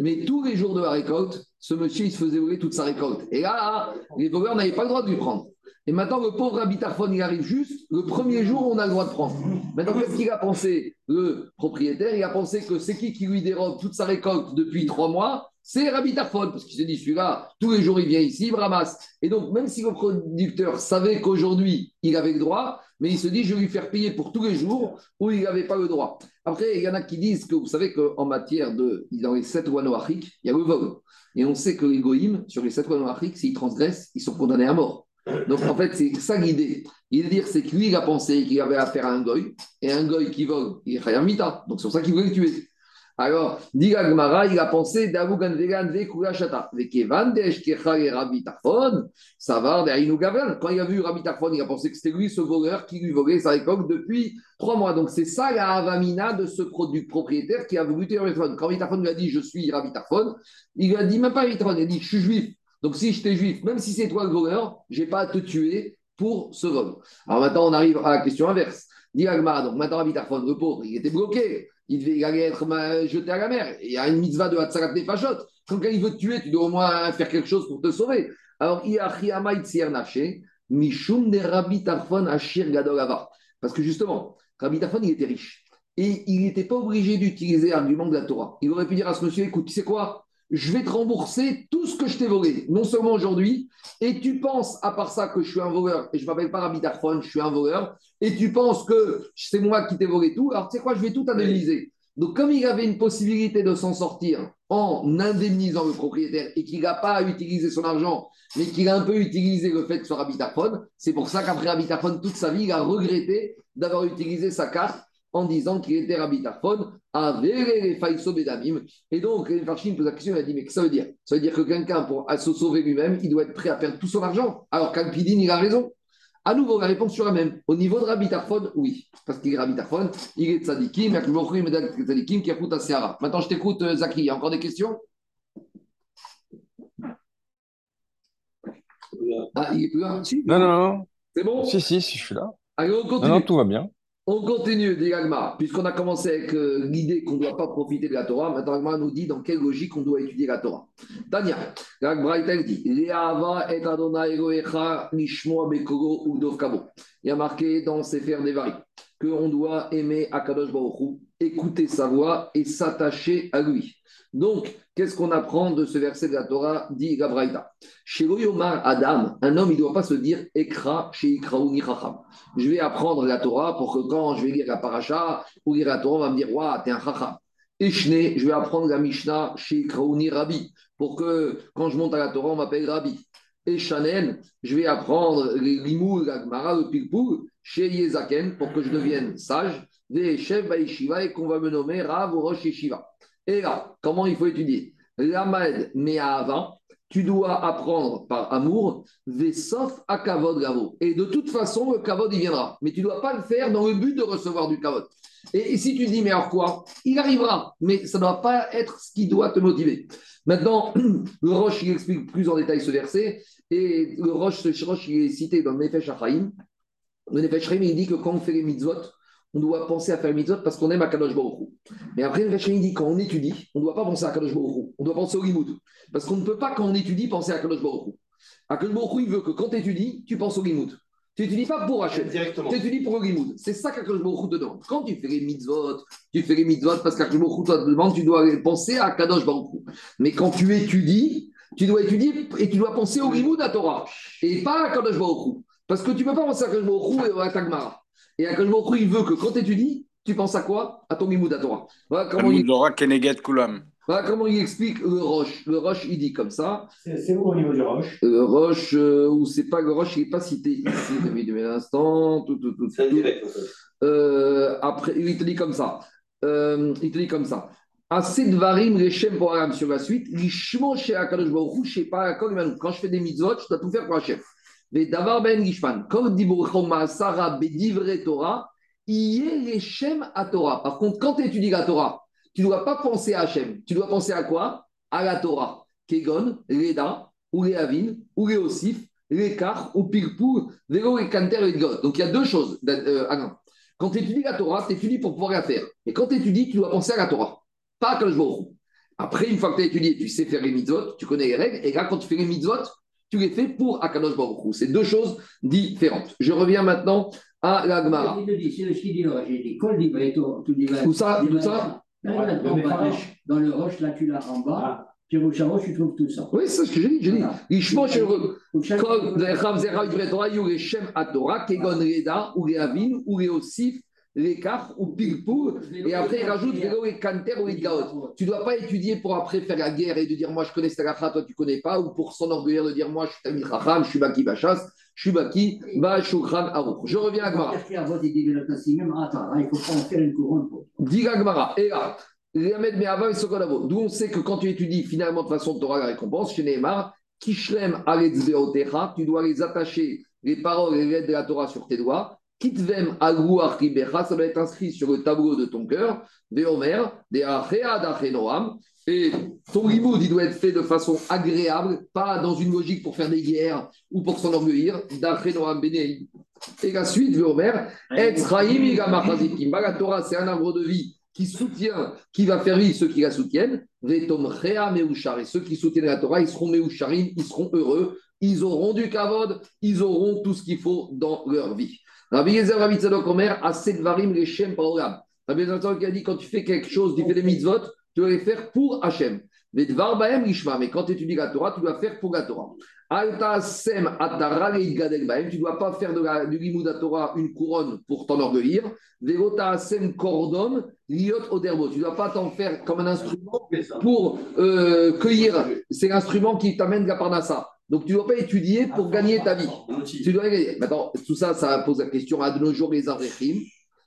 Mais tous les jours de la récolte, ce monsieur, il se faisait voler toute sa récolte. Et là, les voleurs n'avaient pas le droit de lui prendre. Et maintenant, le pauvre Rabbi il arrive juste le premier jour on a le droit de prendre. Maintenant, qu'est-ce qu'il a pensé Le propriétaire, il a pensé que c'est qui qui lui dérobe toute sa récolte depuis trois mois? C'est Rabbi parce qu'il s'est dit, celui-là, tous les jours, il vient ici, il ramasse. Et donc, même si le producteur savait qu'aujourd'hui, il avait le droit, mais il se dit, je vais lui faire payer pour tous les jours où il n'avait pas le droit. Après, il y en a qui disent que vous savez qu'en matière de. Dans les sept lois noachiques, il y a le vol. Et on sait que les goïms, sur les sept lois noachiques, s'ils transgressent, ils sont condamnés à mort. Donc en fait, c'est ça l'idée. Il veut dire, c'est que lui, il a pensé qu'il avait affaire à un goy, et un goy qui vole, il est. Donc c'est pour ça qu'il voulait le tuer. Alors, dit Gagmara, il a pensé d'Avugan Vegan Vekula Shata. Vekevan Deshkecha et Rabbi Tarfon, va derrière Gavran. Quand il a vu Rabbi Tarfon, il a pensé que c'était lui ce voleur qui lui volait sa récolte depuis trois mois. Donc, c'est ça la avamina de ce produit propriétaire qui a voulu tuer Rabbi Tarfon. Quand Rabbi Tarfon lui a dit Je suis Rabbi Tarfon, il lui a dit même pas Rabbi il a dit Je suis juif. Donc, si je t'ai juif, même si c'est toi le voleur, je n'ai pas à te tuer pour ce vol. Alors maintenant, on arrive à la question inverse. Dit donc maintenant Rabbi Tarfon, le pauvre, il était bloqué il devait aller être jeté à la mer. Il y a une mitzvah de Hatzarat Nefashot. Quand quelqu'un veut te tuer, tu dois au moins faire quelque chose pour te sauver. Alors, Mishum de Rabbi Tarfon Ashir Gadolava. Parce que justement, Rabbi Tarfon, il était riche. Et il n'était pas obligé d'utiliser l'argument de la Torah. Il aurait pu dire à ce monsieur écoute, tu sais quoi? Je vais te rembourser tout ce que je t'ai volé, non seulement aujourd'hui, et tu penses, à part ça, que je suis un voleur, et je m'appelle pas Rabbi je suis un voleur, et tu penses que c'est moi qui t'ai volé tout, alors tu sais quoi, je vais tout indemniser. Donc, comme il avait une possibilité de s'en sortir en indemnisant le propriétaire et qu'il n'a pas utilisé son argent, mais qu'il a un peu utilisé le fait que soit Rabbi c'est pour ça qu'après Rabbi toute sa vie, il a regretté d'avoir utilisé sa carte en disant qu'il était Rabbi Tarfon, les Bedamim. Et donc, les Farchim pose la question, il a dit, mais qu'est-ce que ça veut dire? Ça veut dire que quelqu'un, pour se sauver lui-même, il doit être prêt à perdre tout son argent. Alors qu'Alpidine, il a raison. À nouveau, la réponse sur la même. Au niveau de Rabbi Tarfon, oui. Parce qu'il est Rabbi Tarfon, il est tzadikim, il y a que tzadikim qui a Seara. Maintenant, je t'écoute, euh, Zaki. Il y a encore des questions? Ah, il est plus là? Non, non, non. C'est bon? Si, si, si, je suis là. Allez, on continue. Non, non, tout va bien. On continue, dit puisqu'on a commencé avec euh, l'idée qu'on ne doit pas profiter de la Torah, maintenant Agma nous dit dans quelle logique on doit étudier la Torah. Tania, dit Il y a marqué dans Sefer Devari qu'on doit aimer Akadosh Baruch écouter sa voix et s'attacher à lui. Donc, qu'est-ce qu'on apprend de ce verset de la Torah dit Gabraïta Chez Yomar Adam, un homme, il ne doit pas se dire Ekra chez Chacham. Je vais apprendre la Torah pour que quand je vais lire la paracha ou lire la Torah, on va me dire Waouh, t'es un Chacham. Eshne, je vais apprendre la Mishnah chez Ikraouni Rabbi pour que quand je monte à la Torah, on m'appelle Rabbi. Et Shanen, je vais apprendre les limou, la Gemara, le pilpul chez Yezaken pour que je devienne sage. Des chefs et qu'on va me nommer Rav ou Rosh Yeshiva. Et là, comment il faut étudier? L'amad avant, tu dois apprendre par amour, sauf à kavod gavo. Et de toute façon, le kavod, il viendra. Mais tu ne dois pas le faire dans le but de recevoir du kavod. Et, si tu dis, mais alors quoi? Il arrivera, mais ça ne doit pas être ce qui doit te motiver. Maintenant, le Roche, il explique plus en détail ce verset. Et le Roche, ce Roche, il est cité dans le Nefesh Achaim. Le Nefesh Achaim, il dit que quand on fait les mitzvot, on doit penser à faire mitzvot parce qu'on aime Akadosh Baruch Mais après, le dit quand on étudie, on ne doit pas penser à Akadosh Baruch On doit penser au Limoud. Parce qu'on ne peut pas, quand on étudie, penser à Akadosh Baruch Akadosh Baruch il veut que quand tu étudies, tu penses au Limoud. Tu n'étudies pas pour Hachem. Tu étudies pour le Limoud. C'est ça qu'Akadosh Baruch te demande. Quand tu fais les mitzvot, tu fais les mitzvot parce qu'Akadosh Baruch te demande, tu dois penser à Akadosh Baruch Mais quand tu étudies, tu dois étudier et tu dois penser au Limoud à Torah. Et pas à Akadosh Baruch Parce que tu ne peux pas penser à Akadosh Baruch et à Tagmara. Et Akash il veut que quand tu étudies, tu penses à quoi? À ton Mimoud à Torah. Voilà comment, il... voilà comment il explique le Roche. Le Roche, il dit comme ça. C'est où au niveau du Roche? Le Roche, euh, ou c'est pas le Roche, il n'est pas cité ici. Mais un instant. Tout, tout, tout, euh, après, il te dit comme ça. Euh, il te dit comme ça. Assez de varim, Rechem pour Aram sur la suite. Lishmo chez Akadosh Baruch je sais pas quand je fais des mitzvot, je dois tout faire pour Hachem. D'abord, Ben Bedivre Torah, à Torah. Par contre, quand tu étudies la Torah, tu ne dois pas penser à Hachem. Tu dois penser à quoi? À la Torah. Kegon, Reda, ou Avin, ou Osif, les Kar, ou Pirpur, Vélo et Kanter et God. Donc il y a deux choses. Euh, quand tu étudies la Torah, tu étudies pour pouvoir la faire. Et quand tu étudies, tu dois penser à la Torah. Pas à Kalshborou. Après, une fois que tu as étudié, tu sais faire les mitzvot, tu connais les règles. Et là, quand tu fais les mitzvot, tu les fais pour Akadosh Baruch C'est deux choses différentes. Je reviens maintenant à la Gemara. Où ça Où ça Dans le roche, là, tu l'as en bas. Roche, tu trouves tout ça. Oui, c'est ce que j'ai dit. J'ai dit. Ishmo Shel Kol Zechav Zera Ivre Torah Yu Shem Atora Kegon Reda ou Avin ou Osif l'écart ou pilpou, et après il rajoute vélo et kanter ou gaot. Tu ne dois pas étudier pour après faire la guerre et de dire moi je connais Stagacha, toi tu connais pas, ou pour s'enorgueillir de dire moi je suis Tamil Chacham, je suis Baki Bachas, je suis Baki Bachukran Aruch. Je reviens à Gmara. Il faut faire une couronne. Dis Gmara, et là, L'Amed Me'ava et Sokolavo. D'où on sait que quand tu étudies finalement de façon Torah la récompense, chez Neymar, Kishlem Aletzveotecha, tu dois les attacher, les paroles et les lettres de la Torah sur tes doigts. Kitvem Aguach Ribecha, ça va être inscrit sur le tableau de ton cœur. Veomer, de Achea d'Achenoam. Et ton limoud, il doit être fait de façon agréable, pas dans une logique pour faire des guerres ou pour s'enorgueillir. D'Achenoam Benei. Et la suite, Etzraim Igamachazikim. La Torah, c'est un arbre de vie qui soutient, qui va faire vivre ceux qui la soutiennent. Et ceux qui soutiennent la Torah, ils seront Meucharim, ils seront heureux, ils auront du kavod, ils auront tout ce qu'il faut dans leur vie. Rabbi Yezer Rabbi Tzadok Omer, Aset Varim Leshem Paolam. Rabbi Yezer Tzadok a dit quand tu fais quelque chose, tu fais des mitzvot, tu dois les faire pour Hachem. Mais Dvar Bahem Lishma, mais quand tu étudies la Torah, tu dois faire pour la Torah. Alta Sem Atara Bahem, tu ne dois pas faire de la, du Limud Torah une couronne pour t'enorgueillir. Vegota Sem Kordom Liot Oderbo, tu ne dois pas t'en faire comme un instrument pour euh, cueillir. C'est l'instrument qui t'amène la Parnassa. Donc, tu ne dois pas étudier pour gagner ta vie. Tu dois gagner. Maintenant, tout ça, ça pose la question à de nos jours, les Avrechim,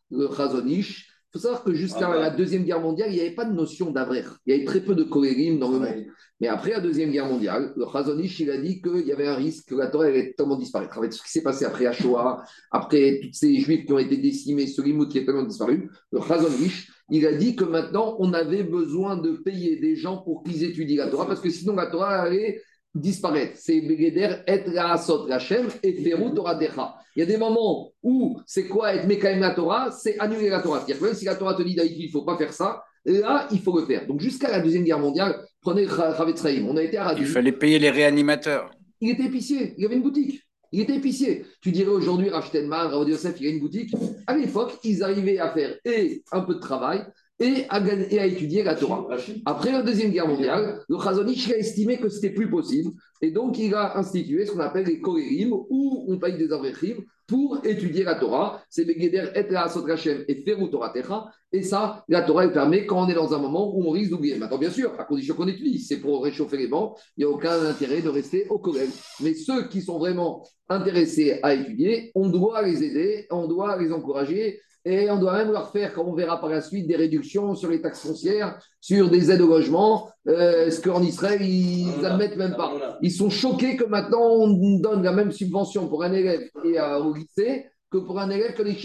le Chazonish. Il faut savoir que jusqu'à la Deuxième Guerre mondiale, il n'y avait pas de notion d'Avrer. Il y avait très peu de cholérim dans le monde. Mais après la Deuxième Guerre mondiale, le Chazonish, il a dit qu'il y avait un risque que la Torah allait totalement disparaître. Avec ce qui s'est passé après la Shoah, après tous ces Juifs qui ont été décimés, ce limoud qui est tellement disparu, le Chazonish, il a dit que maintenant, on avait besoin de payer des gens pour qu'ils étudient la Torah, parce que sinon la Torah allait disparaître. C'est Begeder et la Sot Hachem et Ferou Torah Decha. Il y a des moments où c'est quoi être Mekaim la Torah? C'est annuler la Torah. C'est-à-dire que même si la Torah te dit d'habitude, il ne faut pas faire ça, là, il faut le faire. Donc jusqu'à la Deuxième Guerre mondiale, prenez Ravetzraïm. On a été à Radio. Il fallait payer les réanimateurs. Il était épicier, il avait une boutique. Il était épicier. Tu dirais aujourd'hui, Rachtenman, Rav Yosef, il a une boutique. À l'époque, ils arrivaient à faire et un peu de travail et à, et à étudier la Torah. Après la Deuxième Guerre mondiale, le Chazonich a estimé que c'était plus possible et donc il a institué ce qu'on appelle les Korérim où on paye des Avrechim pour étudier la Torah. C'est Begeder et la Sotrachem et Ferou Torah Techa. Et ça, la Torah elle permet quand on est dans un moment où on risque d'oublier. Maintenant, bien sûr, à condition qu'on étudie, c'est pour réchauffer les bancs, il n'y a aucun intérêt de rester au collège. Mais ceux qui sont vraiment intéressés à étudier, on doit les aider, on doit les encourager et on doit même leur faire, comme on verra par la suite, des réductions sur les taxes foncières, sur des aides au logement, euh, ce qu'en Israël, ils n'admettent même pas. Ils sont choqués que maintenant, on donne la même subvention pour un élève et au lycée que pour un élève que les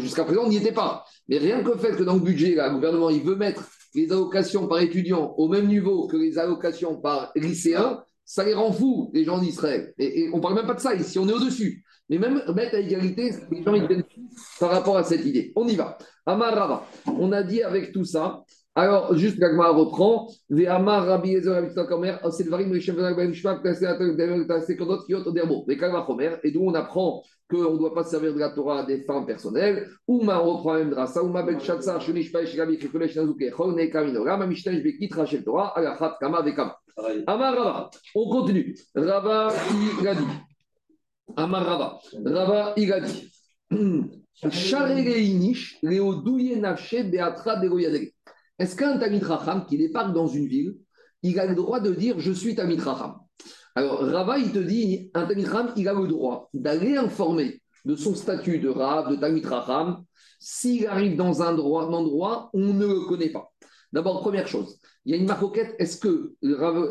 Jusqu'à présent, on n'y était pas. Mais rien que le fait que dans le budget, le gouvernement, il veut mettre les allocations par étudiant au même niveau que les allocations par lycéen, ça les rend fous, les gens d'Israël. Et, et on ne parle même pas de ça, ici on est au-dessus. Mais même mettre à égalité, les gens par rapport à cette idée. On y va. Amar Rava. On a dit avec tout ça. Alors, juste Gagma reprend. Amar Rabbi Ezer c'est le varim et d'où on apprend qu'on ne doit pas servir de la Torah à des fins personnelles. Ou on reprend même Drasa, ou ben Shatzar, Shunish Paesh Gabi, Kikulesh Nazuke, Chone Kamino, Rama Mishtash Bekit Rachel Torah, Alachat Kama Vekama. Amar Rava. On continue. Rava, il a dit? Amar Rava. Rava, il a dit. Est-ce qu'un Tamit Racham qui débarque dans une ville, il a le droit de dire je suis Tamit Racham Alors Rava, il te dit, un Tamit Racham, il a le droit d'aller informer de son statut de Rav, de Tamit Racham, s'il arrive dans un, endroit où on ne le connaît pas. D'abord, première chose, il y a une maroquette. Est-ce que Rav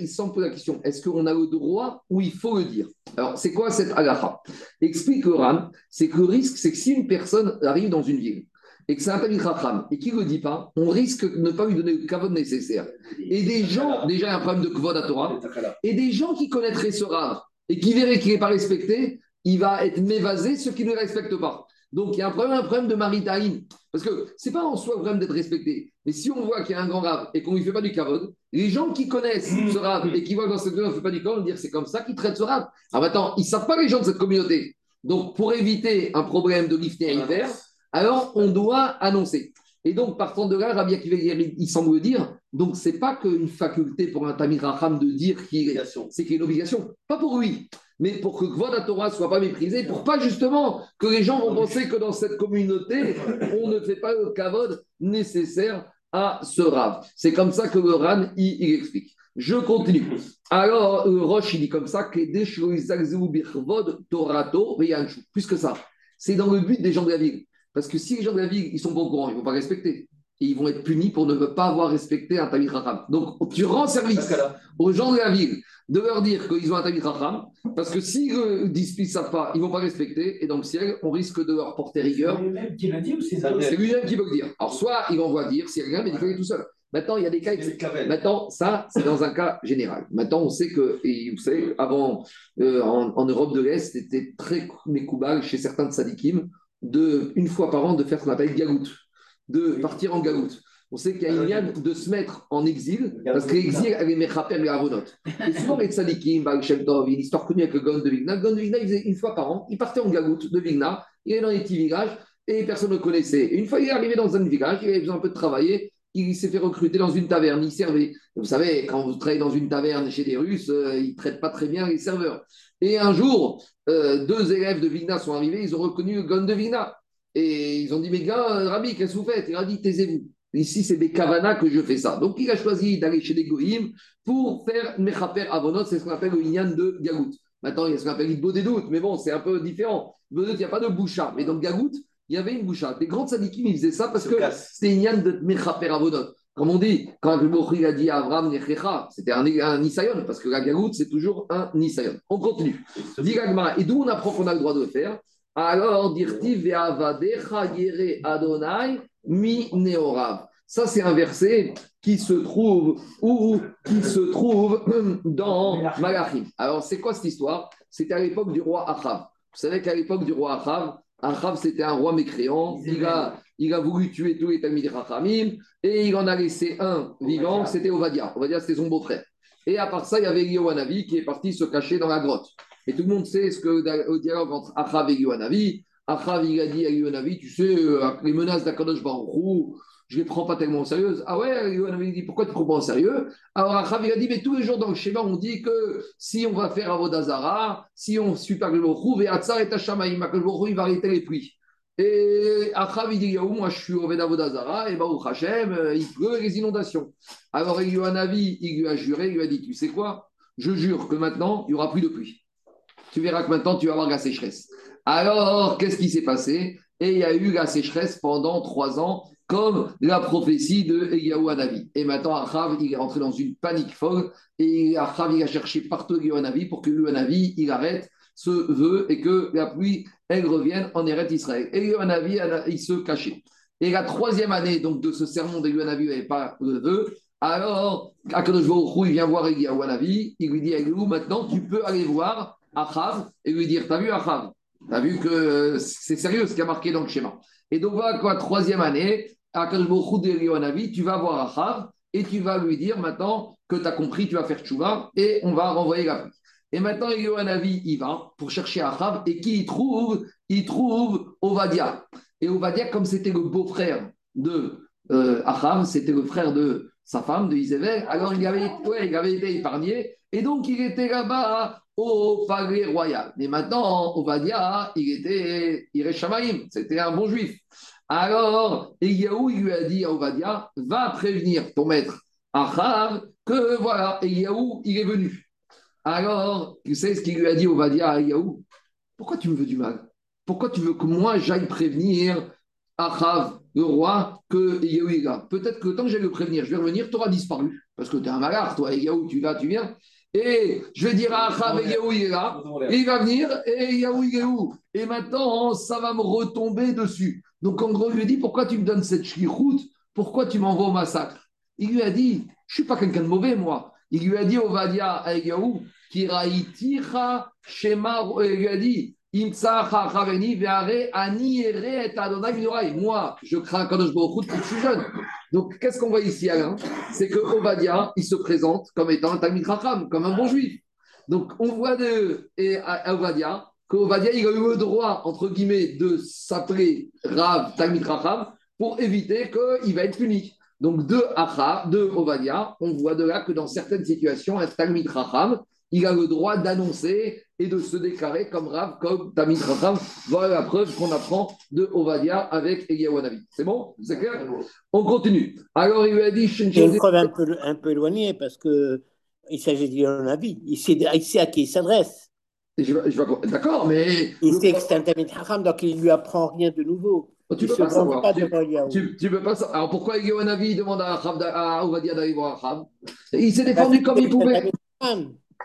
il s'en pose la question est-ce qu'on a le droit ou il faut le dire? Alors, c'est quoi cette agacha Explique le Ram c'est que le risque, c'est que si une personne arrive dans une ville et que c'est un Racham et qu'il ne le dit pas, on risque de ne pas lui donner le kavod nécessaire. Et des gens, déjà, il y a un problème de kvod à Torah, et des gens qui connaîtraient ce Rav et qui verraient qu'il n'est pas respecté, il va être mévasé ceux qui ne le respectent pas. Donc, il y a un problème, un problème de maritaïne. Parce que ce n'est pas en soi vraiment d'être respecté. Mais si on voit qu'il y a un grand rave et qu'on ne lui fait pas du kavod, les gens qui connaissent ce rave et qui voient que dans cette communauté on ne fait pas du vont dire c'est comme ça qu'ils traitent ce rave. Ah, maintenant, ils ne savent pas les gens de cette communauté. Donc, pour éviter un problème de lifter hiver, alors on doit annoncer. Et donc, partant de là, Rabbi Akiva, il semble dire, donc c'est pas qu'une faculté pour un Tamir Raham de dire qu'il c'est qu'il y a une obligation. Pas pour lui mais pour que Kvod Torah ne soit pas méprisé, pour pas justement que les gens vont penser que dans cette communauté, on ne fait pas le Kavod nécessaire à ce Rav. C'est comme ça que le Ran il, explique. Je continue. Alors, le Roche, il dit comme ça que Torato Plus que ça, c'est dans le but des gens de la ville. Parce que si les gens de la ville, ils sont pas au courant, ils ne vont pas respecter. et ils vont être punis pour ne pas avoir respecté un Tamid Raham. Donc, tu rends service aux gens de la ville de leur dire qu'ils ont un Tamid Raham, parce que s'ils ne disent qu'ils ne savent pas, ils ne vont pas respecter, et dans le ciel, on risque de leur porter rigueur. C'est lui-même qui l'a dit ou c'est Ça C'est lui-même qui veut le dire. Alors, soit il envoie dire, s'il quelqu'un, mais il faut aller tout seul. Maintenant, il y a des cas. Maintenant, ça, c'est dans un cas général. Maintenant, on sait que, et vous savez, avant, euh, en, en Europe de l'Est, c'était très mécoubal chez certains de sadikim de, une fois par an, de faire ce qu'on appelle galout, de partir en galout. On sait qu'il y a une yann de se mettre en exil, parce que l'exil, est mechapel et avonot. Et souvent, les sadikim, Baal Shem Tov, il y a une histoire connue avec le Gon de Vigna. Le Gon de Vigna, il faisait une fois par an, il partait en galout de Vigna, il est dans les petits villages, et personne ne le connaissait. Et une fois, il est arrivé dans un village, il avait besoin un peu de travailler, il s'est fait recruter dans une taverne, il servait. Vous savez, quand vous travaillez dans une taverne chez des Russes, euh, ils ne traitent pas très bien les serveurs. Et un jour, euh, deux élèves de Vigna sont arrivés, ils ont reconnu le gun de Vigna. Et ils ont dit, mais gars, euh, Rabbi, qu'est-ce que vous faites? Il a dit, taisez-vous. Ici, c'est des kavanas que je fais ça. Donc, il a choisi d'aller chez les goïms pour faire Mechaper Avonot, c'est ce qu'on appelle le Inyan de Gagout. Maintenant, il y a ce qu'on appelle Idbo des doutes, mais bon, c'est un peu différent. Il n'y a pas de boucha. Mais dans Gagout, il y avait une boucha. Les grands sadikim, ils faisaient ça parce que c'était Inyan de Mechaper Avonot. Comme on dit, quand le Mokhri a dit à Avram Nechecha, c'était un, un Nisayon, parce que la Gagout, c'est toujours un Nisayon. On continue. Dit Et d'où on apprend qu'on a le droit de le faire? Alors, dirti ve'avadecha yere Adonai mi neorav. Ça, c'est un verset qui se trouve où qui se trouve dans Malachim. Alors, c'est quoi cette histoire? C'était à l'époque du roi Achav. Vous savez qu'à l'époque du roi Achav, Achav, c'était un roi mécréant. Il a, il a voulu tuer tous les Talmid Rachamim et il en a laissé un vivant, c'était Ovadia. Ovadia, c'était son beau-frère. Et à part ça, il y avait Yohanavi qui est parti se cacher dans la grotte. Et tout le monde sait ce que au dialogue entre Achav et Yohanavi. Achav, il a dit à Yohanavi, tu sais, euh, les menaces d'Akadosh Baruch Hu, je ne les prends pas tellement au sérieux. Ah ouais, Yohanavi il dit, pourquoi tu ne prends pas au sérieux? Alors Achav, il a dit, mais tous les jours dans le schéma, on dit que si on va faire Avodazara, si on suit pas le Baruch Hu, Ve'atzar et Akadosh il va arrêter les pluies. Et Achav, il dit, moi je suis au Vedavodazara, et Baruch Hashem, euh, il pleut les inondations. Alors Yohanavi, il lui a juré, il lui a dit, tu sais quoi? Je jure que maintenant, il n'y aura plus de pluie. Tu verras que maintenant, tu vas avoir la sécheresse. Alors, qu'est-ce qui s'est passé? Et il y a eu la sécheresse pendant trois ans, comme la prophétie de Eliyahu Hanavi. Et maintenant, Achav, il est rentré dans une panique folle, et Achav, il a cherché partout Eliyahu Hanavi pour que Eliyahu Hanavi, il arrête ce vœu et que la pluie, elle revienne en Eretz Israël. Eliyahu Hanavi, il se cachait. Et la troisième année donc, de ce sermon d'Eliyahu Hanavi, il n'y avait pas le vœu. Alors, Akadosh Baruch il vient voir Hanavi, il lui dit, maintenant, tu peux aller voir Achav et lui dire, t'as vu Achav? T'as vu que c'est sérieux ce qui a marqué dans le schéma. Et donc voilà quoi, troisième année, à Hanavi, tu vas voir Achav et tu vas lui dire maintenant que tu as compris, tu vas faire tchouva et on va renvoyer la pluie. Et maintenant, Hanavi, il va pour chercher Achav et qui il trouve Il trouve Ovadia. Et Ovadia, comme c'était le beau-frère de euh, c'était le frère de sa femme, de Isével, alors il avait, ouais, il avait été épargné et donc il était là-bas au palais royal. Mais maintenant, Ovadia, il était Ireshamaïm, c'était un bon juif. Alors, Eliyahu, il lui a dit à Ovadia, va prévenir ton maître Achav que voilà, Eliyahu, il est venu. Alors, tu sais ce qu'il lui a dit Ovadia à Eliyahu? Pourquoi tu me veux du mal? Pourquoi tu veux que moi j'aille prévenir Achav, le roi, que Eliyahu est là? Peut-être que tant que j'aille le prévenir, je vais revenir, tu auras disparu. Parce que tu es un malard, toi, Eliyahu, tu vas, tu viens. Et je vais dire à Achav, il est là. Et il va venir, et Yahou, il est où? Et maintenant, ça va me retomber dessus. Donc, en gros, il lui dit Pourquoi tu me donnes cette chlichoute Pourquoi tu m'envoies au massacre? Il lui a dit Je suis pas quelqu'un de mauvais, moi. Il lui a dit Ovadia à Kiraiticha Shema. Il lui a dit moi, je crains quand je me depuis que je suis jeune. Donc, qu'est-ce qu'on voit ici, Alain? C'est que Ovadia, il se présente comme étant un Talmid Racham, comme un bon juif. Donc, on voit de et à Ovadia qu'Ovadia, il a eu le droit, entre guillemets, de s'appeler Rav Talmid Racham pour éviter qu'il va être puni. Donc, de Acha, de Ovadia, on voit de là que dans certaines situations, un Talmid Racham, il a le droit d'annoncer et de se déclarer comme Rav, comme Tamid Racham. Voilà la preuve qu'on apprend de Ovadia avec Eliyahu C'est bon? C'est clair? On continue. Alors il lui a dit... C'est une preuve un peu, un peu éloignée parce que il s'agit d'Eliyahu Il sait, il sait à qui il s'adresse. D'accord, mais... Il sait que c'est un Tamid Racham, donc il ne lui apprend rien de nouveau. Tu Il peux pas savoir. pas Tu-. Tu, peux pas sa- Alors pourquoi Eliyahu Navi demande à, Ovadia d'aller voir Rav Il s'est défendu comme il pouvait.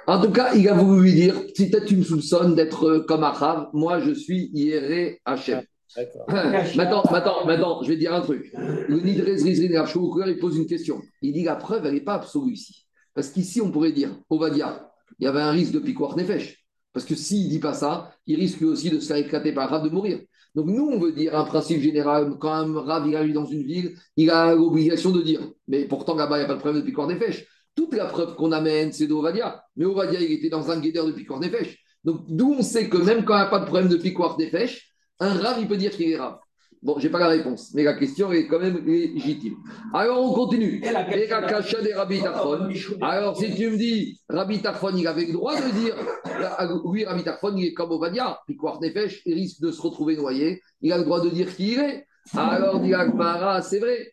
En tout cas, il a voulu lui dire si peut-être tu me soupçonnes d'être euh, comme Rav, moi je suis Yéré Hachem. D'accord. Maintenant, maintenant, maintenant, je vais dire un truc. Le Nidrez Rizrin Rav Shoukour, il pose une question. Il dit la preuve, elle n'est pas absolue ici. Parce qu'ici, on pourrait dire, Ovadia, il y avait un risque de piquoir nefesh. Parce que s'il ne dit pas ça, il risque aussi de se faire éclater par un Rav de mourir. Donc nous, on veut dire un principe général, quand un Rav il arrive dans une ville, il a l'obligation de dire. Mais pourtant, là-bas, il n'y a pas de problème de piquoir nefesh. Toute la preuve qu'on amène, c'est d'Ovadia. Mais Ovadia, il était dans un guédeur de piquoir nefesh. Donc d'où on sait que même quand il n'y a pas de problème de piquoir nefesh, un Rav, il peut dire qu'il est Rav. Bon, je n'ai pas la réponse, mais la question est quand même légitime. Alors, on continue. Et la cacha des Rabbi Tarfon. Alors, si tu me dis, Rabbi Tarfon, il avait le droit de dire, ah, oui, Rabbi Tarfon, il est comme Ovadia, puis quoi, Nefesh, il risque de se retrouver noyé, il a le droit de dire qui il est. Alors, dit c'est vrai.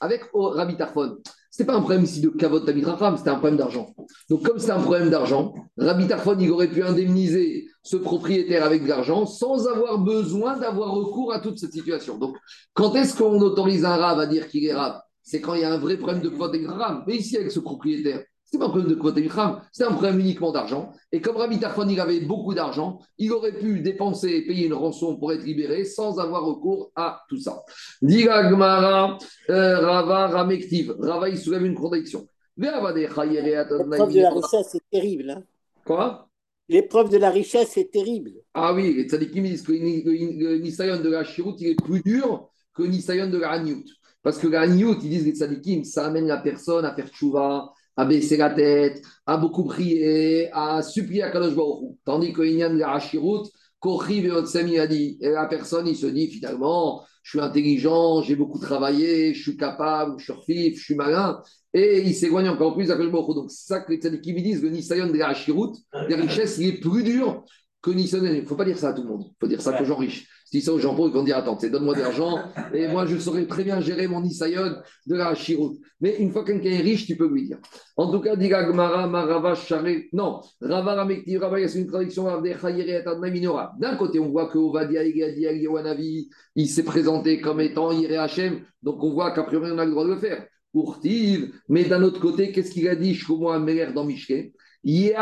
Avec oh, Rabbi Tarfon, ce pas un problème ici de Kavot Tamit Racham, c'était un problème d'argent. Donc, comme c'est un problème d'argent, Rabbi Tarfon, aurait pu indemniser ce propriétaire avec de l'argent sans avoir besoin d'avoir recours à toute cette situation. Donc, quand est-ce qu'on autorise un rave à dire qu'il est rave? C'est quand il y a un vrai problème de Kvot Racham. Mais ici, avec ce propriétaire, c'est pas un problème de Kvot Racham, c'est un problème uniquement d'argent. Et comme Rabbi Tarfon, il avait beaucoup d'argent, il aurait pu dépenser et payer une rançon pour être libéré sans avoir recours à tout ça. Diga Gmara, euh, Rava Ramektiv. Rava, il soulève une contradiction. L'épreuve de la richesse, c'est terrible. hein. Quoi? L'épreuve de la richesse, c'est terrible. Ah oui, les tzadikim disent que le Nisayon de la Shirut, il est plus dur que le Nisayon de la Haniout. Parce que la Haniout, ils disent les tzadikim, ça amène la personne à faire tchouva, à baisser la tête, à beaucoup prier, à supplier à Kadosh Baruch. Tandis que l'Inyan de la Shirut, Kochi Veotsemi a dit, et la personne, il se dit finalement, je suis intelligent, j'ai beaucoup travaillé, je suis capable, je suis refif, je suis malin, et il s'éloigne encore plus à Kadosh Baruch. Donc c'est ça que les tzadikim disent, le Nisayon de la Shirut, la richesse, il est plus dur Nissan. Il ne faut pas dire ça à tout le monde. Il faut dire ça aux gens riches. Si ça aux gens pauvres, ils vont dire Attends, c'est donne-moi de l'argent et moi je saurais très bien gérer mon Nisayon de la Chiroute. Mais une fois que quelqu'un est riche, tu peux lui dire. En tout cas, dit Gagmara, Marava, Charé. Non, Rava, Ramekti, Rava, a une traduction Minora. D'un côté, on voit que Ovadia, Igadi, Agiwanavi, il s'est présenté comme étant Yere Hachem. Donc on voit qu'a priori, on a le droit de le faire. Pour Tiv, mais d'un autre côté, qu'est-ce qu'il a dit Shlomo Ameler dans Veopicha. Il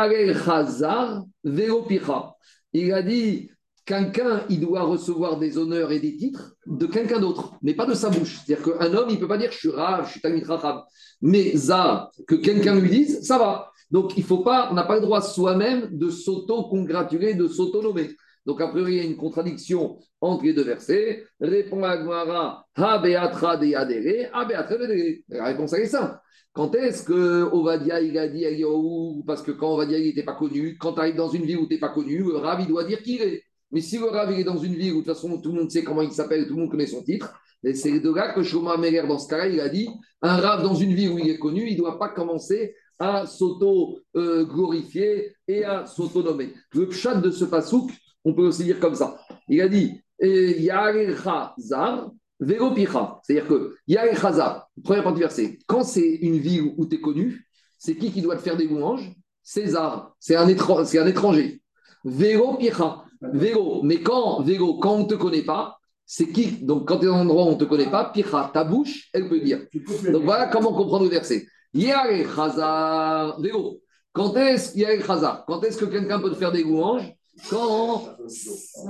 a dit quelqu'un, il doit recevoir des honneurs et des titres de quelqu'un d'autre, mais pas de sa bouche. C'est-à-dire qu'un homme, il ne peut pas dire je suis rave, je suis Talmid Racham. Mais Zar, que quelqu'un lui dise, ça va. Donc, il faut pas, on n'a pas le droit soi-même de s'auto-congratuler, de s'auto-nommer. Donc, a priori, il y a une contradiction entre les deux versets. Répond Agmara, Ha beatra de yadere, Ha beatra de. La réponse, elle est simple. Quand est-ce que Ovadia, il a dit à Eliyahu, parce que quand Ovadia, il n'était pas connu, quand tu arrives dans une ville où tu n'es pas connu, le Rav, il doit dire qui il est. Mais si le Rav, il est dans une ville où de toute façon tout le monde sait comment il s'appelle, tout le monde connaît son titre, c'est de là que Shlomo Ameler, dans ce cas-là, il a dit un Rav dans une ville où il est connu, il ne doit pas commencer à s'auto-glorifier et à s'auto-nommer. Le pshat de ce pasouk, on peut aussi dire comme ça. Il a dit Yarecha Zar, Veropicha. C'est-à-dire que Yarecha Zar, première partie du verset, quand c'est une ville où tu es connu, c'est qui qui doit te faire des louanges? César, c'est un, un étranger. Véro Picha, Véro. Mais quand, Véro, quand on ne te connaît pas, c'est qui? Donc quand tu es dans un endroit où on ne te connaît pas, Picha, ta bouche, elle peut dire. Donc voilà comment comprendre le verset. Yare Chazar, Véro. Quand est-ce Yare Chazar? Quand est-ce que quelqu'un peut te faire des louanges? Quand,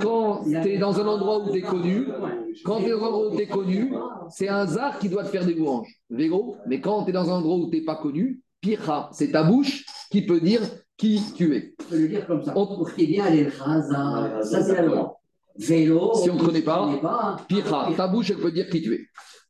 quand tu es dans un endroit où tu es connu, quand tu es dans un endroit où tu es connu, c'est un zar qui doit te faire des louanges. Véro. Mais quand tu es dans un endroit où tu n'es pas connu, Picha, c'est ta bouche qui peut dire qui tu es. On peut le dire comme ça. On- ait les Khazar. Ça, c'est la loi. Vélo. Si on ne te connaît pas, pas. Picha, ta bouche, elle peut dire qui tu es.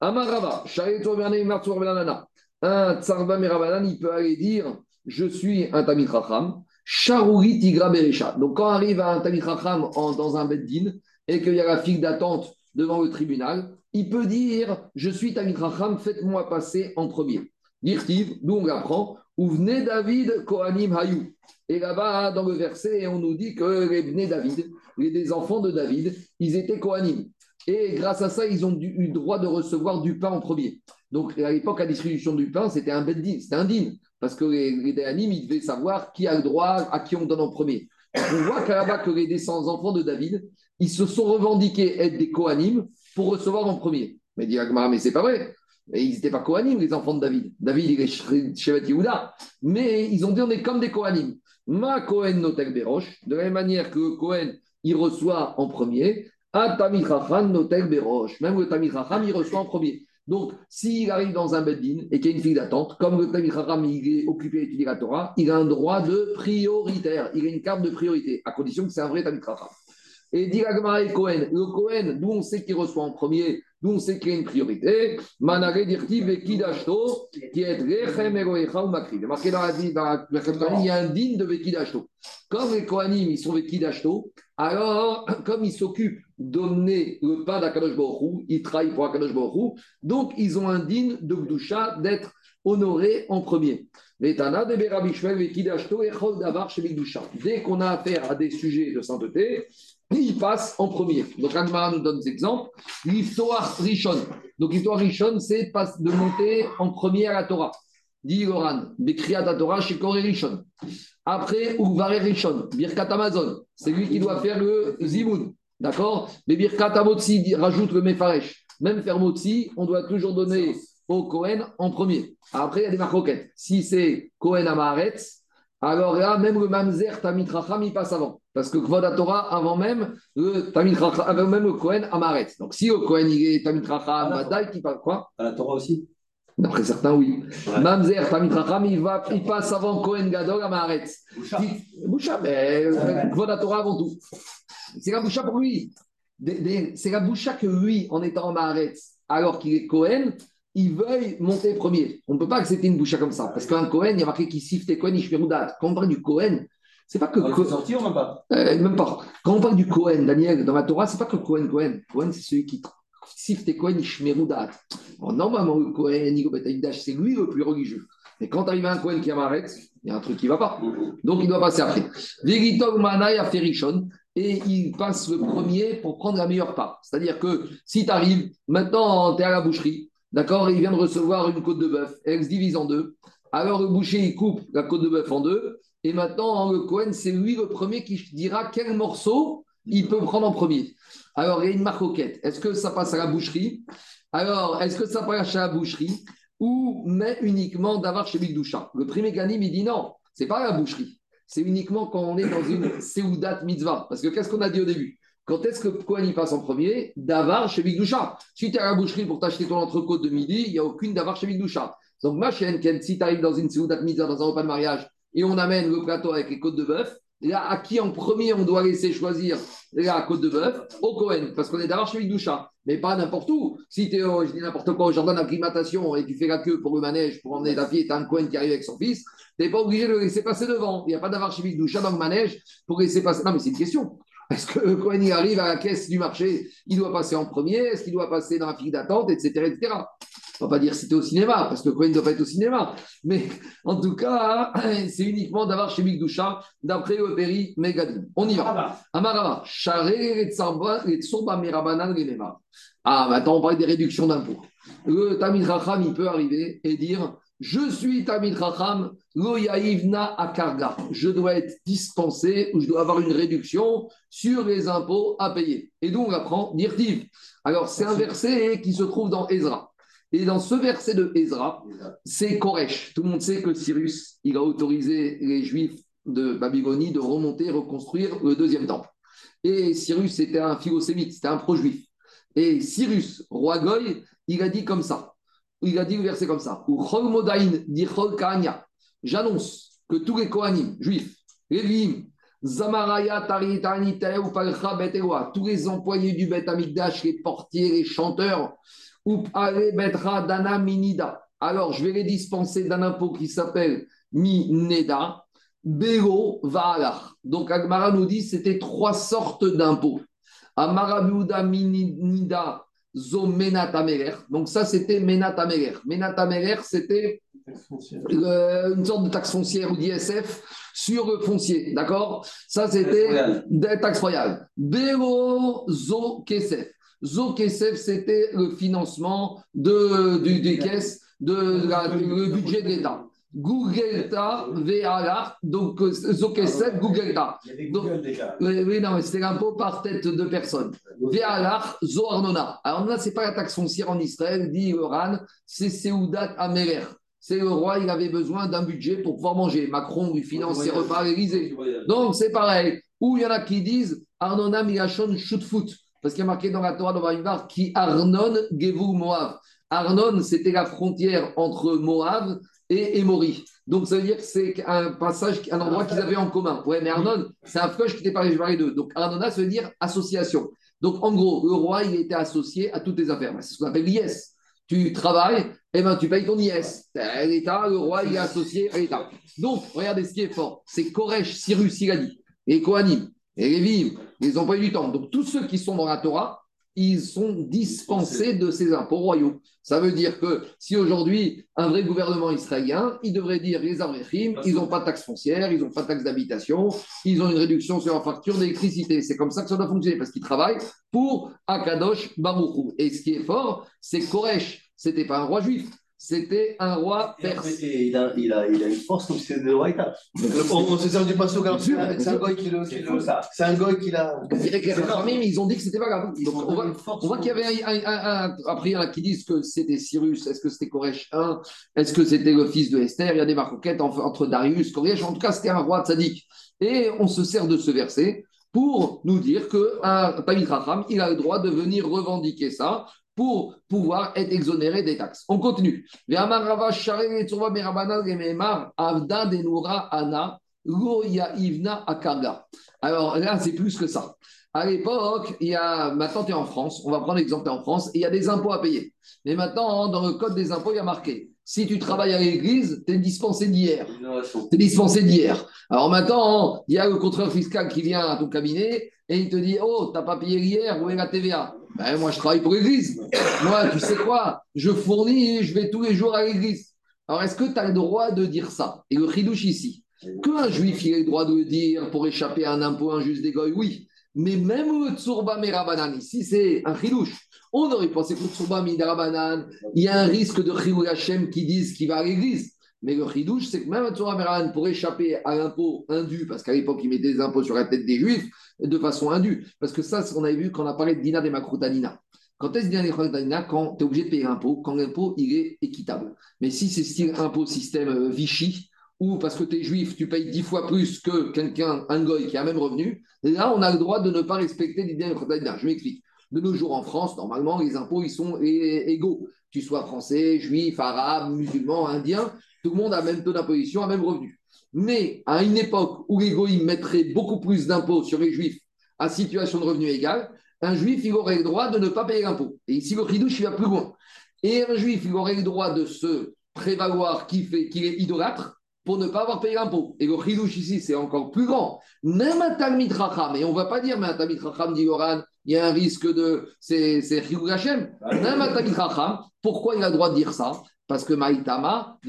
Amarava, Shareto Berne Martour Belanana. Un tsarba merabanan, il peut aller dire Je suis un Tamit Racham. Charouri Tigra Berecha. Donc, quand arrive un en- dans un Beddin et qu'il y a la file d'attente devant le tribunal, il peut dire Je suis Racham, faites-moi passer en premier. Dirtiv, d'où on l'apprend Où venez David Kohanim Hayou. Et là-bas, dans le verset, on nous dit que les Bnei David, les enfants de David, ils étaient Kohanim. Et grâce à ça, ils ont eu le droit de recevoir du pain en premier. Donc, à l'époque, la distribution du pain, c'était un beddin, c'était un din. Parce que les, les ils devaient savoir qui a le droit, à qui on donne en premier. On voit qu'à là-bas que les descendants enfants de David, ils se sont revendiqués être des Kohanim pour recevoir en premier. Mais dit mais c'est pas vrai. Ils n'étaient pas Kohanim, les enfants de David. David, il est Shevet Yehuda. Mais ils ont dit on est comme des Kohanim. Ma Kohen notel Berosh, de la même manière que Kohen, il reçoit en premier. Tamid Chacham notel. Même le Chacham, il reçoit en premier. Donc, s'il arrive dans un beddin et qu'il y a une fille d'attente, comme le Chacham, il est occupé à étudier la Torah, il a un droit de prioritaire. Il a une carte de priorité, à condition que c'est un vrai Chacham. Et dit et Cohen, le Cohen, d'où on sait qu'il reçoit en premier, d'où on sait qu'il y a une priorité, Manare qui est rechem eroecha ou makri. La, il y a un digne de vekidashto. Comme les Kohanim, ils sont vekidashto, alors, comme ils s'occupent d'emmener le pain d'Akadosh Baruch ils travaillent pour Akadosh Baruch donc ils ont un digne de Gdusha d'être honoré en premier. Dès qu'on a affaire à des sujets de sainteté, il passe en premier. Donc, Agmara nous donne des exemples. L'histoire Rishon. Donc, l'histoire Rishon, c'est de monter en premier à la Torah. Dit Goran, Bekriyat à Torah chez Koré Rishon. Après, Uvare Rishon, Birkat Amazon. C'est lui qui doit faire le Zimoun. D'accord? Mais Birkat Amotsi rajoute le Mefaresh. Même faire Motsi, on doit toujours donner au Kohen en premier. Après, il y a des marcoquettes. Si c'est Kohen Amaretz, alors là, même le Mamzer Tamit Racham, il passe avant. Parce que Kvod Torah, avant même le Tamit Racham, avant même le Kohen Amaretz. Donc si le Kohen il est Tamit Racham, Badai, qui passe quoi? À la Torah aussi D'après certains, oui. Mamzer Tamit Racham, il, il passe avant Kohen Gadol Amaretz. Boucha. mais Kvod Torah avant tout. C'est la Boucha pour lui. C'est la Boucha que lui, en étant Amaretz, alors qu'il est Kohen, il veuille monter premier. On ne peut pas accepter une boucha comme ça. Parce qu'un Cohen, il y a marqué qu'il siffte Cohen, Ishmeroudat. Quand on parle du Cohen, c'est pas que. Il faut sortir ou même pas? Euh, Même pas. Quand on parle du Cohen, Daniel, dans la Torah, c'est pas que Cohen, Cohen. Cohen, c'est celui qui siffte Cohen, Ishmeroudat. normalement, le Cohen, c'est lui le plus religieux. Mais quand à un Cohen qui a il y a un truc qui ne va pas. Donc il doit passer après. A et il passe le premier pour prendre la meilleure part. C'est-à-dire que si tu arrives, maintenant tu es à la boucherie, D'accord Il vient de recevoir une côte de bœuf. Elle se divise en deux. Alors le boucher, il coupe la côte de bœuf en deux. Et maintenant, le Cohen, c'est lui le premier qui dira quel morceau il peut prendre en premier. Alors, il y a une marcoquette. Est-ce que ça passe à la boucherie? Alors, est-ce que ça passe à la boucherie? Ou mais uniquement d'avoir chez Bigdoucha Le premier ganim, il dit non, c'est pas à la boucherie. C'est uniquement quand on est dans une Seudat mitzvah. Parce que qu'est-ce qu'on a dit au début? Quand est-ce que Cohen y passe en premier? Davar chez Bigdoucha. Si tu es à la boucherie pour t'acheter ton entrecôte de midi, il n'y a aucune Davar chez Bigdoucha. Donc, ma chaîne, si tu arrives dans une Seudat Mitzvah, dans un repas de mariage, et on amène le plateau avec les côtes de bœuf, là, à qui en premier on doit laisser choisir la côte de bœuf Au Cohen, parce qu'on est Davar chez Bigdoucha. Mais pas n'importe où. Si tu es, je dis n'importe quoi, au jardin d'acclimatation et tu fais la queue pour le manège, pour emmener ta fille, et tu un Cohen qui arrive avec son fils, tu n'es pas obligé de le laisser passer devant. Il n'y a pas d'avoir Bigdoucha dans le manège pour laisser passer. Non, mais c'est une question. Est-ce que il arrive à la caisse du marché, il doit passer en premier? Est-ce qu'il doit passer dans la file d'attente, etc., etc. On va pas dire c'était au cinéma, parce que Cohen ne doit pas être au cinéma. Mais en tout cas, c'est uniquement d'avoir chez Migdoucha, d'après le Péri Megadim. On y va. Amarava. Ah, maintenant on parle des réductions d'impôts. Le Tamid Racham, il peut arriver et dire je suis Tamid Racham, lo yaivna akarga. Je dois être dispensé ou je dois avoir une réduction sur les impôts à payer. Et donc on apprend Nirtiv. Alors c'est un verset qui se trouve dans Ezra. Et dans ce verset de Ezra, c'est Koresh. Tout le monde sait que Cyrus, il a autorisé les Juifs de Babylonie de remonter, reconstruire le deuxième temple. Et Cyrus, c'était un philosémite, c'était un pro-juif. Et Cyrus, roi Goy, il a dit comme ça il a dit le verset comme ça. J'annonce que tous les Kohanim, juifs, Lévim, Zamaraya, Taritani, tous les employés du Bet Amigdash, les portiers, les chanteurs, Dana, Minida. Alors, je vais les dispenser d'un impôt qui s'appelle Mineda, Bero, Vaalach. Donc, Agmara nous dit c'était trois sortes d'impôts. Amarabuda, Minida, Zo Menatameler. Donc ça, c'était Menatameler. Menatameler, c'était euh, une sorte de taxe foncière ou d'ISF sur le foncier. D'accord? Ça, c'était des taxes royales. Bero Zo Kesef. Zo Kesef, c'était le financement de, du, des caisses, de, le budget de l'État. Googleta Veala, donc euh, Zokeset Googleta. Il y a des Donc, Google déjà. Oui, non, mais c'était l'impôt par tête de personne. Ve'alach zo arnona. Alors là, c'est pas la taxe foncière en Israël, dit Oran, c'est Seudat Ameler. C'est le roi, il avait besoin d'un budget pour pouvoir manger. Macron lui finance ses repas à l'Élysée. Donc c'est pareil. Ou il y en a qui disent Arnona Milachon Shutfut. Parce qu'il y a marqué dans la Torah de Vaïvar qui Arnon Gevu Moab. Arnon, c'était la frontière entre Moab et Émori. Donc ça veut dire que c'est un passage, un endroit qu'ils avaient en commun. Ouais, mais Arnon, c'est un fleuve qui était parlé d'eux. Donc Arnona, ça veut dire association. Donc en gros, le roi, il était associé à toutes les affaires. Ben, C'est ce qu'on appelle l'IS. Tu travailles, eh ben, tu payes ton IS. L'État, le roi, il est associé à l'État. Donc, regardez ce qui est fort. C'est Koresh, Cyrus, il a dit, et Kohanim, et les Lévi, les employés du temps. Donc, tous ceux qui sont dans la Torah, ils sont dispensés de ces impôts royaux. Ça veut dire que si aujourd'hui, un vrai gouvernement israélien, il devrait dire les Avrechim, ils n'ont pas de taxe foncière, ils n'ont pas de taxe d'habitation, ils ont une réduction sur leur facture d'électricité. C'est comme ça que ça doit fonctionner, parce qu'ils travaillent pour Akadosh Baruchou. Et ce qui est fort, c'est que Koresh, c'était pas un roi juif, c'était un roi perse. et il, a, il, a, il a une force comme si c'était de White On, on se sert du passeau car c'est un, c'est un goy qui le. C'est ça. Un goy qui l'a. Que. Rachamim, ils ont dit que c'était pas grave. Donc, on voit, on voit qu'il y avait un, un- un- un- Après, il y en a qui disent que c'était Cyrus, est-ce que c'était Koresh I Est-ce que c'était le fils de Esther? Il y a des marcoquettes entre, entre Darius, Koresh. En tout cas, c'était un roi tzaddik. Et on se sert de ce verset pour nous dire qu'un Tamid Racham, il a le droit de venir revendiquer ça pour pouvoir être exonéré des taxes. On continue. Alors là, c'est plus que ça. À l'époque, il y a, maintenant tu es en France, on va prendre l'exemple, tu es en France, et il y a des impôts à payer. Mais maintenant, dans le code des impôts, il y a marqué, si tu travailles à l'église, tu es dispensé d'hier. Tu es dispensé d'hier. Alors maintenant, il y a le contrôleur fiscal qui vient à ton cabinet et il te dit, oh, t'as pas payé hier, où est la TVA ben, Moi, je travaille pour l'église. Moi, tu sais quoi? Je fournis, je vais tous les jours à l'église. Alors, est-ce que tu as le droit de dire ça? Et le chidouche ici, qu'un juif il ait le droit de le dire pour échapper à un impôt injuste des oui. Mais même le tsurba merabanan, ici, c'est un chidouche. On aurait pensé que le tsurba merabanan, il y a un risque de chilou Hashem qui disent qu'il va à l'église. Mais le chidouche, c'est que même un tsurba merabanan, pour échapper à l'impôt indu, parce qu'à l'époque, il mettait des impôts sur la tête des juifs de façon indue. Parce que ça, c'est ce qu'on avait vu quand on a parlé de Dina des Makroutanina. Quand est-ce Dina des Makroutanina Quand tu es obligé de payer l'impôt, quand l'impôt, il est équitable. Mais si c'est style impôt système euh, Vichy, ou parce que tu es juif, tu payes dix fois plus que quelqu'un, un goy qui a même revenu, là, on a le droit de ne pas respecter l'idée de Makroutanina. Je m'explique. De nos jours en France, normalement, les impôts, ils sont égaux. Tu sois français, juif, arabe, musulman, indien, tout le monde a le même taux d'imposition, a le même revenu. Mais à une époque où les goïms mettraient beaucoup plus d'impôts sur les juifs à situation de revenu égale, un juif, il aurait le droit de ne pas payer l'impôt. Et ici, le chidouche, il va plus loin. Et un juif, il aurait le droit de se prévaloir qu'il est idolâtre pour ne pas avoir payé l'impôt. Et le chidouche ici, c'est encore plus grand. Même un Talmid Racham, et on ne va pas dire, mais un Talmid Racham, dit Yoran, il y a un risque de. C'est Chilou Hashem. Même un Talmid Racham, pourquoi il a le droit de dire ça? Parce que Maïtama,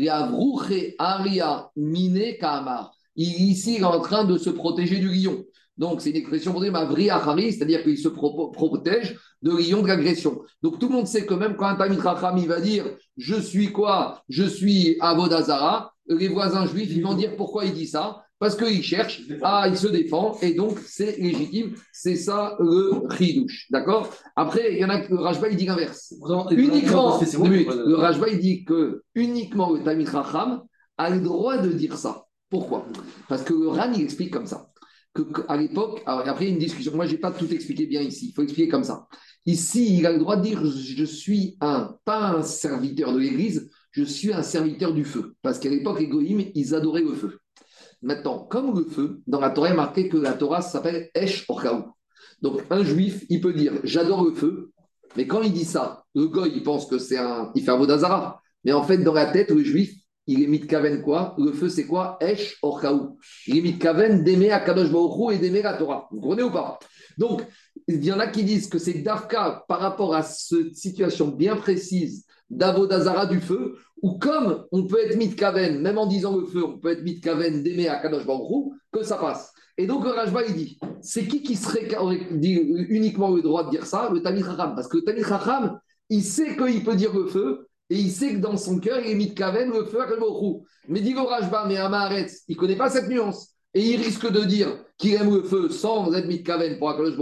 Aria Mine Kamar. Ici, il en train de se protéger du lion. Donc, c'est une expression pour dire Mavri Achari, c'est-à-dire qu'il se pro- protège de lion de l'agression. Donc, tout le monde sait que même quand un Talmid Racham, va dire Je suis quoi? Je suis Avodazara, les voisins juifs, ils vont dire pourquoi il dit ça? Parce qu'il cherche, ah, il se défend, et donc c'est légitime. C'est ça le chidouche. D'accord? Après, il y en a que le Rajba, il dit l'inverse. Uniquement, le Rajba, il dit que uniquement le Racham a le droit de dire ça. Pourquoi? Parce que le Ran, il explique comme ça. Que, à l'époque, après, il y a une discussion. Moi, je n'ai pas tout expliqué bien ici. Il faut expliquer comme ça. Ici, il a le droit de dire je je suis un, pas un serviteur de l'Église, je suis un serviteur du feu. Parce qu'à l'époque, les Goïms, ils adoraient le feu. Maintenant, comme le feu, dans la Torah, il est marqué que la Torah s'appelle Esh Orkaou. Donc, un juif, il peut dire j'adore le feu, mais quand il dit ça, le goy, il pense que c'est un. Il fait un. Mais en fait, dans la tête, le juif, il est mitkaven quoi? Le feu, c'est quoi? Esh Orkaou. Il est mitkaven d'aimer Akadosh Baruch Hu et d'aimer la Torah. Vous comprenez ou pas? Donc, il y en a qui disent que c'est Dafka par rapport à cette situation bien précise d'Avodazara du feu, ou comme on peut être mitkaven, même en disant le feu, on peut être mitkaven d'aimer Baruch Hu, que ça passe. Et donc, le Rajba, il dit c'est qui qui serait dit uniquement le droit de dire ça? Le Tamil Chacham. Parce que le Tamil Chacham, il sait qu'il peut dire le feu et il sait que dans son cœur, il est mis de Kaven, le feu, le Mais dit le Rajba, mais Amaharetz, il ne connaît pas cette nuance. Et il risque de dire qu'il aime le feu sans être mitkaven pour Akadosh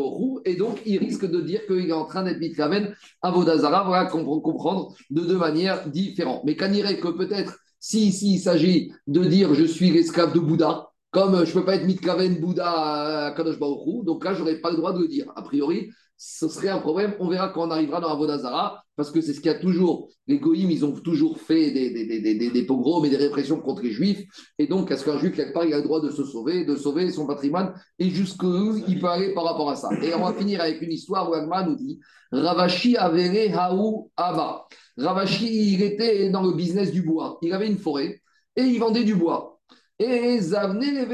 et donc il risque de dire qu'il est en train d'être mitkaven à Vodazara. Voilà, comprendre de deux manières différentes. Mais qu'on irait que peut-être, si ici il s'agit de dire je suis l'esclave de Bouddha, comme je ne peux pas être mitkaven Bouddha à Kadosh donc là, je n'aurais pas le droit de le dire. A priori, ce serait un problème. On verra quand on arrivera dans Avodazara, parce que c'est ce qu'il y a toujours. Les Goïms, ils ont toujours fait des, des, des, des, pogroms et des répressions contre les Juifs. Et donc, est-ce qu'un Juif, quelque part, il a le droit de se sauver, de sauver son patrimoine Et jusqu'où il peut aller par rapport à ça Et on va finir avec une histoire où Agma nous dit Ravashi avere haou ava. Ravashi, il était dans le business du bois. Il avait une forêt et il vendait du bois. Et Zavne les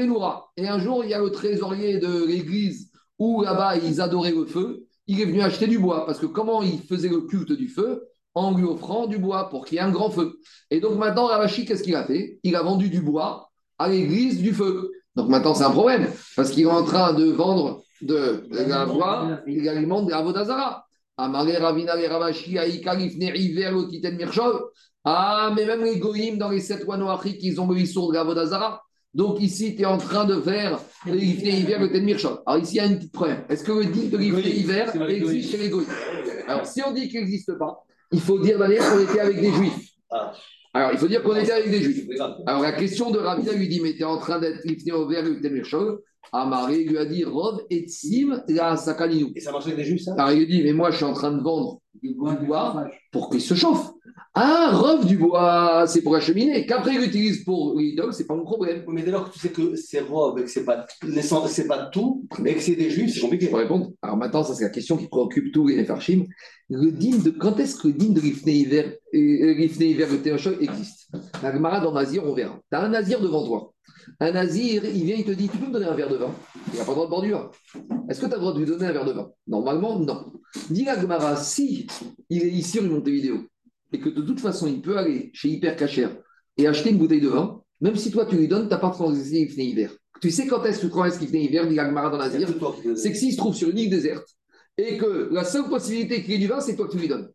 Et un jour, il y a le trésorier de l'église où là-bas, ils adoraient le feu il est venu acheter du bois. Parce que comment il faisait le culte du feu En lui offrant du bois pour qu'il y ait un grand feu. Et donc maintenant, Ravachi, qu'est-ce qu'il a fait? Il a vendu du bois à l'église du feu. Donc maintenant, c'est un problème. Parce qu'il est en train de vendre de, la bois, il alimente Avodazara. Amaré Ravina les Ravashi, Aïkalif, Neriver, Lotiten Mirchol. Ah, mais même les Goïm dans les sept noirs, ils ont le sourd de Avodazara. Donc ici, tu es en train de faire le lifté hiver, le Tenmirchot. Alors ici, il y a une petite preuve. Est-ce que le dit de lifté hiver existe chez les Goïs Alors si on dit qu'il n'existe pas, il faut dire d'ailleurs qu'on était avec des Juifs. Ah. Alors il faut dire qu'on était avec des Juifs. Alors la question de Ravina lui dit Mais tu es en train d'être lifté hiver, le Tenmirchot Amaré lui a dit Rov et Sim la Sakaninou. Et ça marche avec des Juifs, ça? Alors il lui dit Mais moi, je suis en train de vendre du bois pour qu'il se chauffe. Ah, rove du bois, c'est pour acheminer. Qu'après, il l'utilise pour l'idole, c'est pas mon problème. Mais dès lors que tu sais que c'est rove et que c'est pas, c'est pas tout, mais que c'est des juifs, c'est compliqué. Je peux répondre. Alors maintenant, ça, c'est la question qui préoccupe tous les Nefarchim. Le din de, quand est-ce que le din de Rifne Hiver, euh, le Théochol existe? La Gemara dans Nazir, on verra. Tu as un Nazir devant toi. Un Nazir, il vient, il te dit Tu peux me donner un verre de vin? Il n'a pas le droit de bordure. Est-ce que tu as le droit de lui donner un verre de vin? Normalement, non. Dis la Gemara, si il est ici une montée vidéo et que de toute façon, il peut aller chez Hyper Cacher et acheter une bouteille de vin, même si toi tu lui donnes, tu n'as pas transgressé l'Ifné hiver. Tu sais quand est-ce que tu transgresses l'Ifné hiver, dit Agmara dans l'Azir C'est que s'il se trouve sur une île déserte et que la seule possibilité qu'il ait du vin, c'est toi qui lui donnes.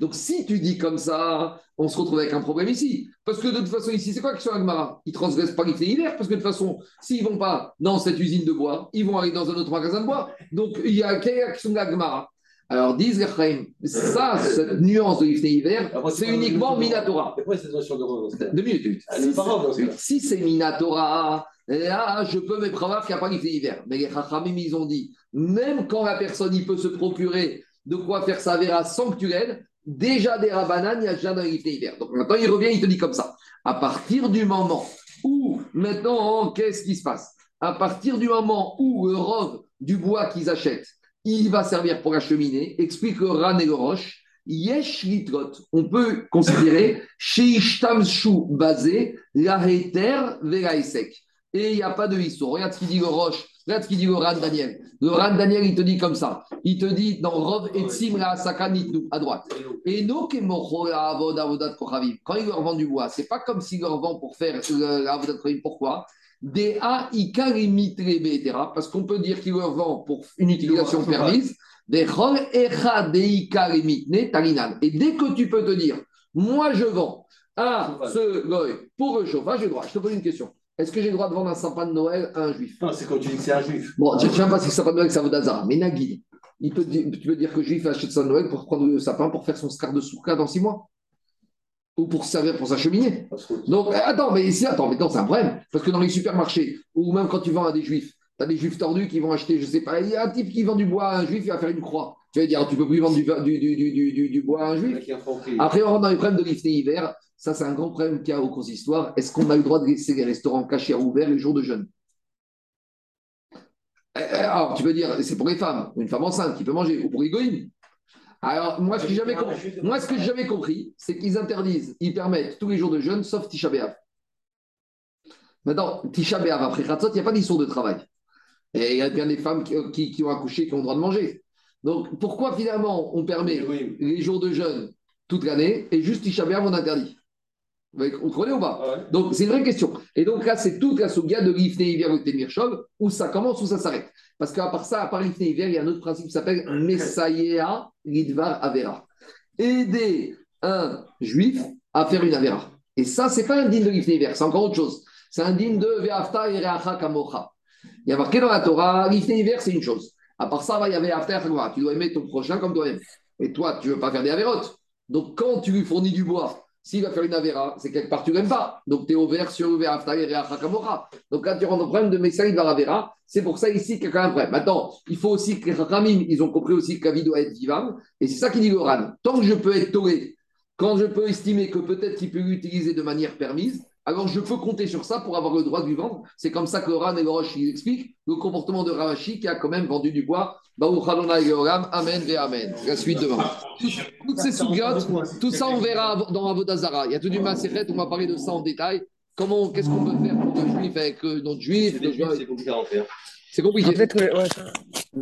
Donc si tu dis comme ça, on se retrouve avec un problème ici. Parce que de toute façon, ici, c'est quoi sur Agmara Ils transgressent pas l'Ifné hiver, parce que de toute façon, s'ils ne vont pas dans cette usine de bois, ils vont aller dans un autre magasin de bois. Donc il y a quelle action d'Agmara alors, disent les ça, cette nuance de l'Ifné hiver, c'est uniquement Minatora. Deux minutes. Si c'est Minatora, là, je peux me prévoir qu'il n'y a pas l'Ifné hiver. Mais les Chachamim, ils ont dit, même quand la personne il peut se procurer de quoi faire sa vera l'aides, déjà des rabananes, il y a dans l'Ifné hiver. Donc maintenant, il revient, il te dit comme ça. À partir du moment où, maintenant, qu'est-ce qui se passe? À partir du moment où le rove du bois qu'ils achètent, il va servir pour acheminer, explique le ran et le roche. Yesh litrot, on peut considérer chez Shu basé la. Et il n'y a pas de histoire. Regarde ce qu'il dit le roche, regarde ce qu'il dit le ran Daniel. Le ran Daniel, il te dit comme ça. Il te dit dans Rov et Tzim la à droite. Et no Quand il leur vend du bois, c'est pas comme s'il leur vend pour faire l'avodat Kochavim. Pourquoi? Des parce qu'on peut dire qu'il leur vend pour une utilisation permise, des Et dès que tu peux te dire, moi je vends à ce goy pour le chauffage, j'ai droit. Je te pose une question. Est-ce que j'ai le droit de vendre un sapin de Noël à un juif? Non, c'est quand tu dis que c'est un juif. Bon, je ne sais pas si c'est sapin de Noël, ça vaut d'hazard. Mais Nagui, il peut, tu peux dire que le juif achète ça de Noël pour prendre le sapin pour faire son scar de sourka dans six mois? Ou pour servir pour s'acheminer. Donc, euh, attends, mais ici, attends, mais c'est un problème. Parce que dans les supermarchés, ou même quand tu vends à des juifs, tu as des juifs tordus qui vont acheter, je sais pas, il y a un type qui vend du bois à un juif, il va faire une croix. Tu vas dire, tu peux plus vendre du, du, du, bois à un juif. Après, on rentre dans les problèmes de l'ifné hiver. Ça, c'est un grand problème qu'il y a au consistoire. Est-ce qu'on a le droit de laisser les restaurants cachés ouverts les jours de jeûne? Euh, euh, alors, tu peux dire, c'est pour les femmes, une femme enceinte qui peut manger, ou pour les goïms. Alors, moi, ce que j'avais compris, moi, ce que j'avais compris, c'est qu'ils interdisent, ils permettent tous les jours de jeûne, sauf Tisha B'Av. Maintenant, Tisha B'Av, après Khatzot, il n'y a pas d'histoire de travail. Et il y a bien des femmes qui, ont accouché qui ont le droit de manger. Donc, pourquoi finalement on permet les jours de jeûne toute l'année et juste Tisha B'Av, on interdit? Vous comprenez ou pas? Ah Donc, c'est une vraie question. Et donc là, c'est toute la souga de l'Ifne Hiver ou Temir où ça commence ou ça s'arrête. Parce qu'à part ça, à part Hiver, il y a un autre principe qui s'appelle Messayea Lidvar Avera. Aider un juif à faire une avéra. Et ça, c'est pas un digne de l'ifné c'est encore autre chose. C'est un digne de ve'afta et kamocha. Il y a marqué dans la Torah, l'ifné c'est une chose. À part ça, il y avait after Tu dois aimer ton prochain comme toi-même. Et toi, tu veux pas faire des avérotes. Donc, quand tu lui fournis du bois, s'il va faire une avéra, c'est quelque part tu l'aimes pas. Donc, tu es ouvert sur kamocha. Donc là, tu rentres au problème de Messaï de la avéra. C'est pour ça ici qu'il y a quand même un problème. Maintenant, il faut aussi que les ils ont compris aussi que la vie doit être vivante. Et c'est ça qu'il dit le Ran. Tant que je peux être toré, quand je peux estimer que peut-être qu'il peut l'utiliser de manière permise, alors je peux compter sur ça pour avoir le droit de lui vendre. C'est comme ça que Ran et le Roche expliquent le comportement de Ravashi qui a quand même vendu du bois. Amen et Amen. La suite demain. Toutes ces tout ça on verra dans Avodazara. Il y a tout du Maseret, on va parler de ça en détail. Comment, qu'est-ce qu'on peut faire pour le juif avec euh, notre juif C'est compliqué à en faire. C'est compliqué.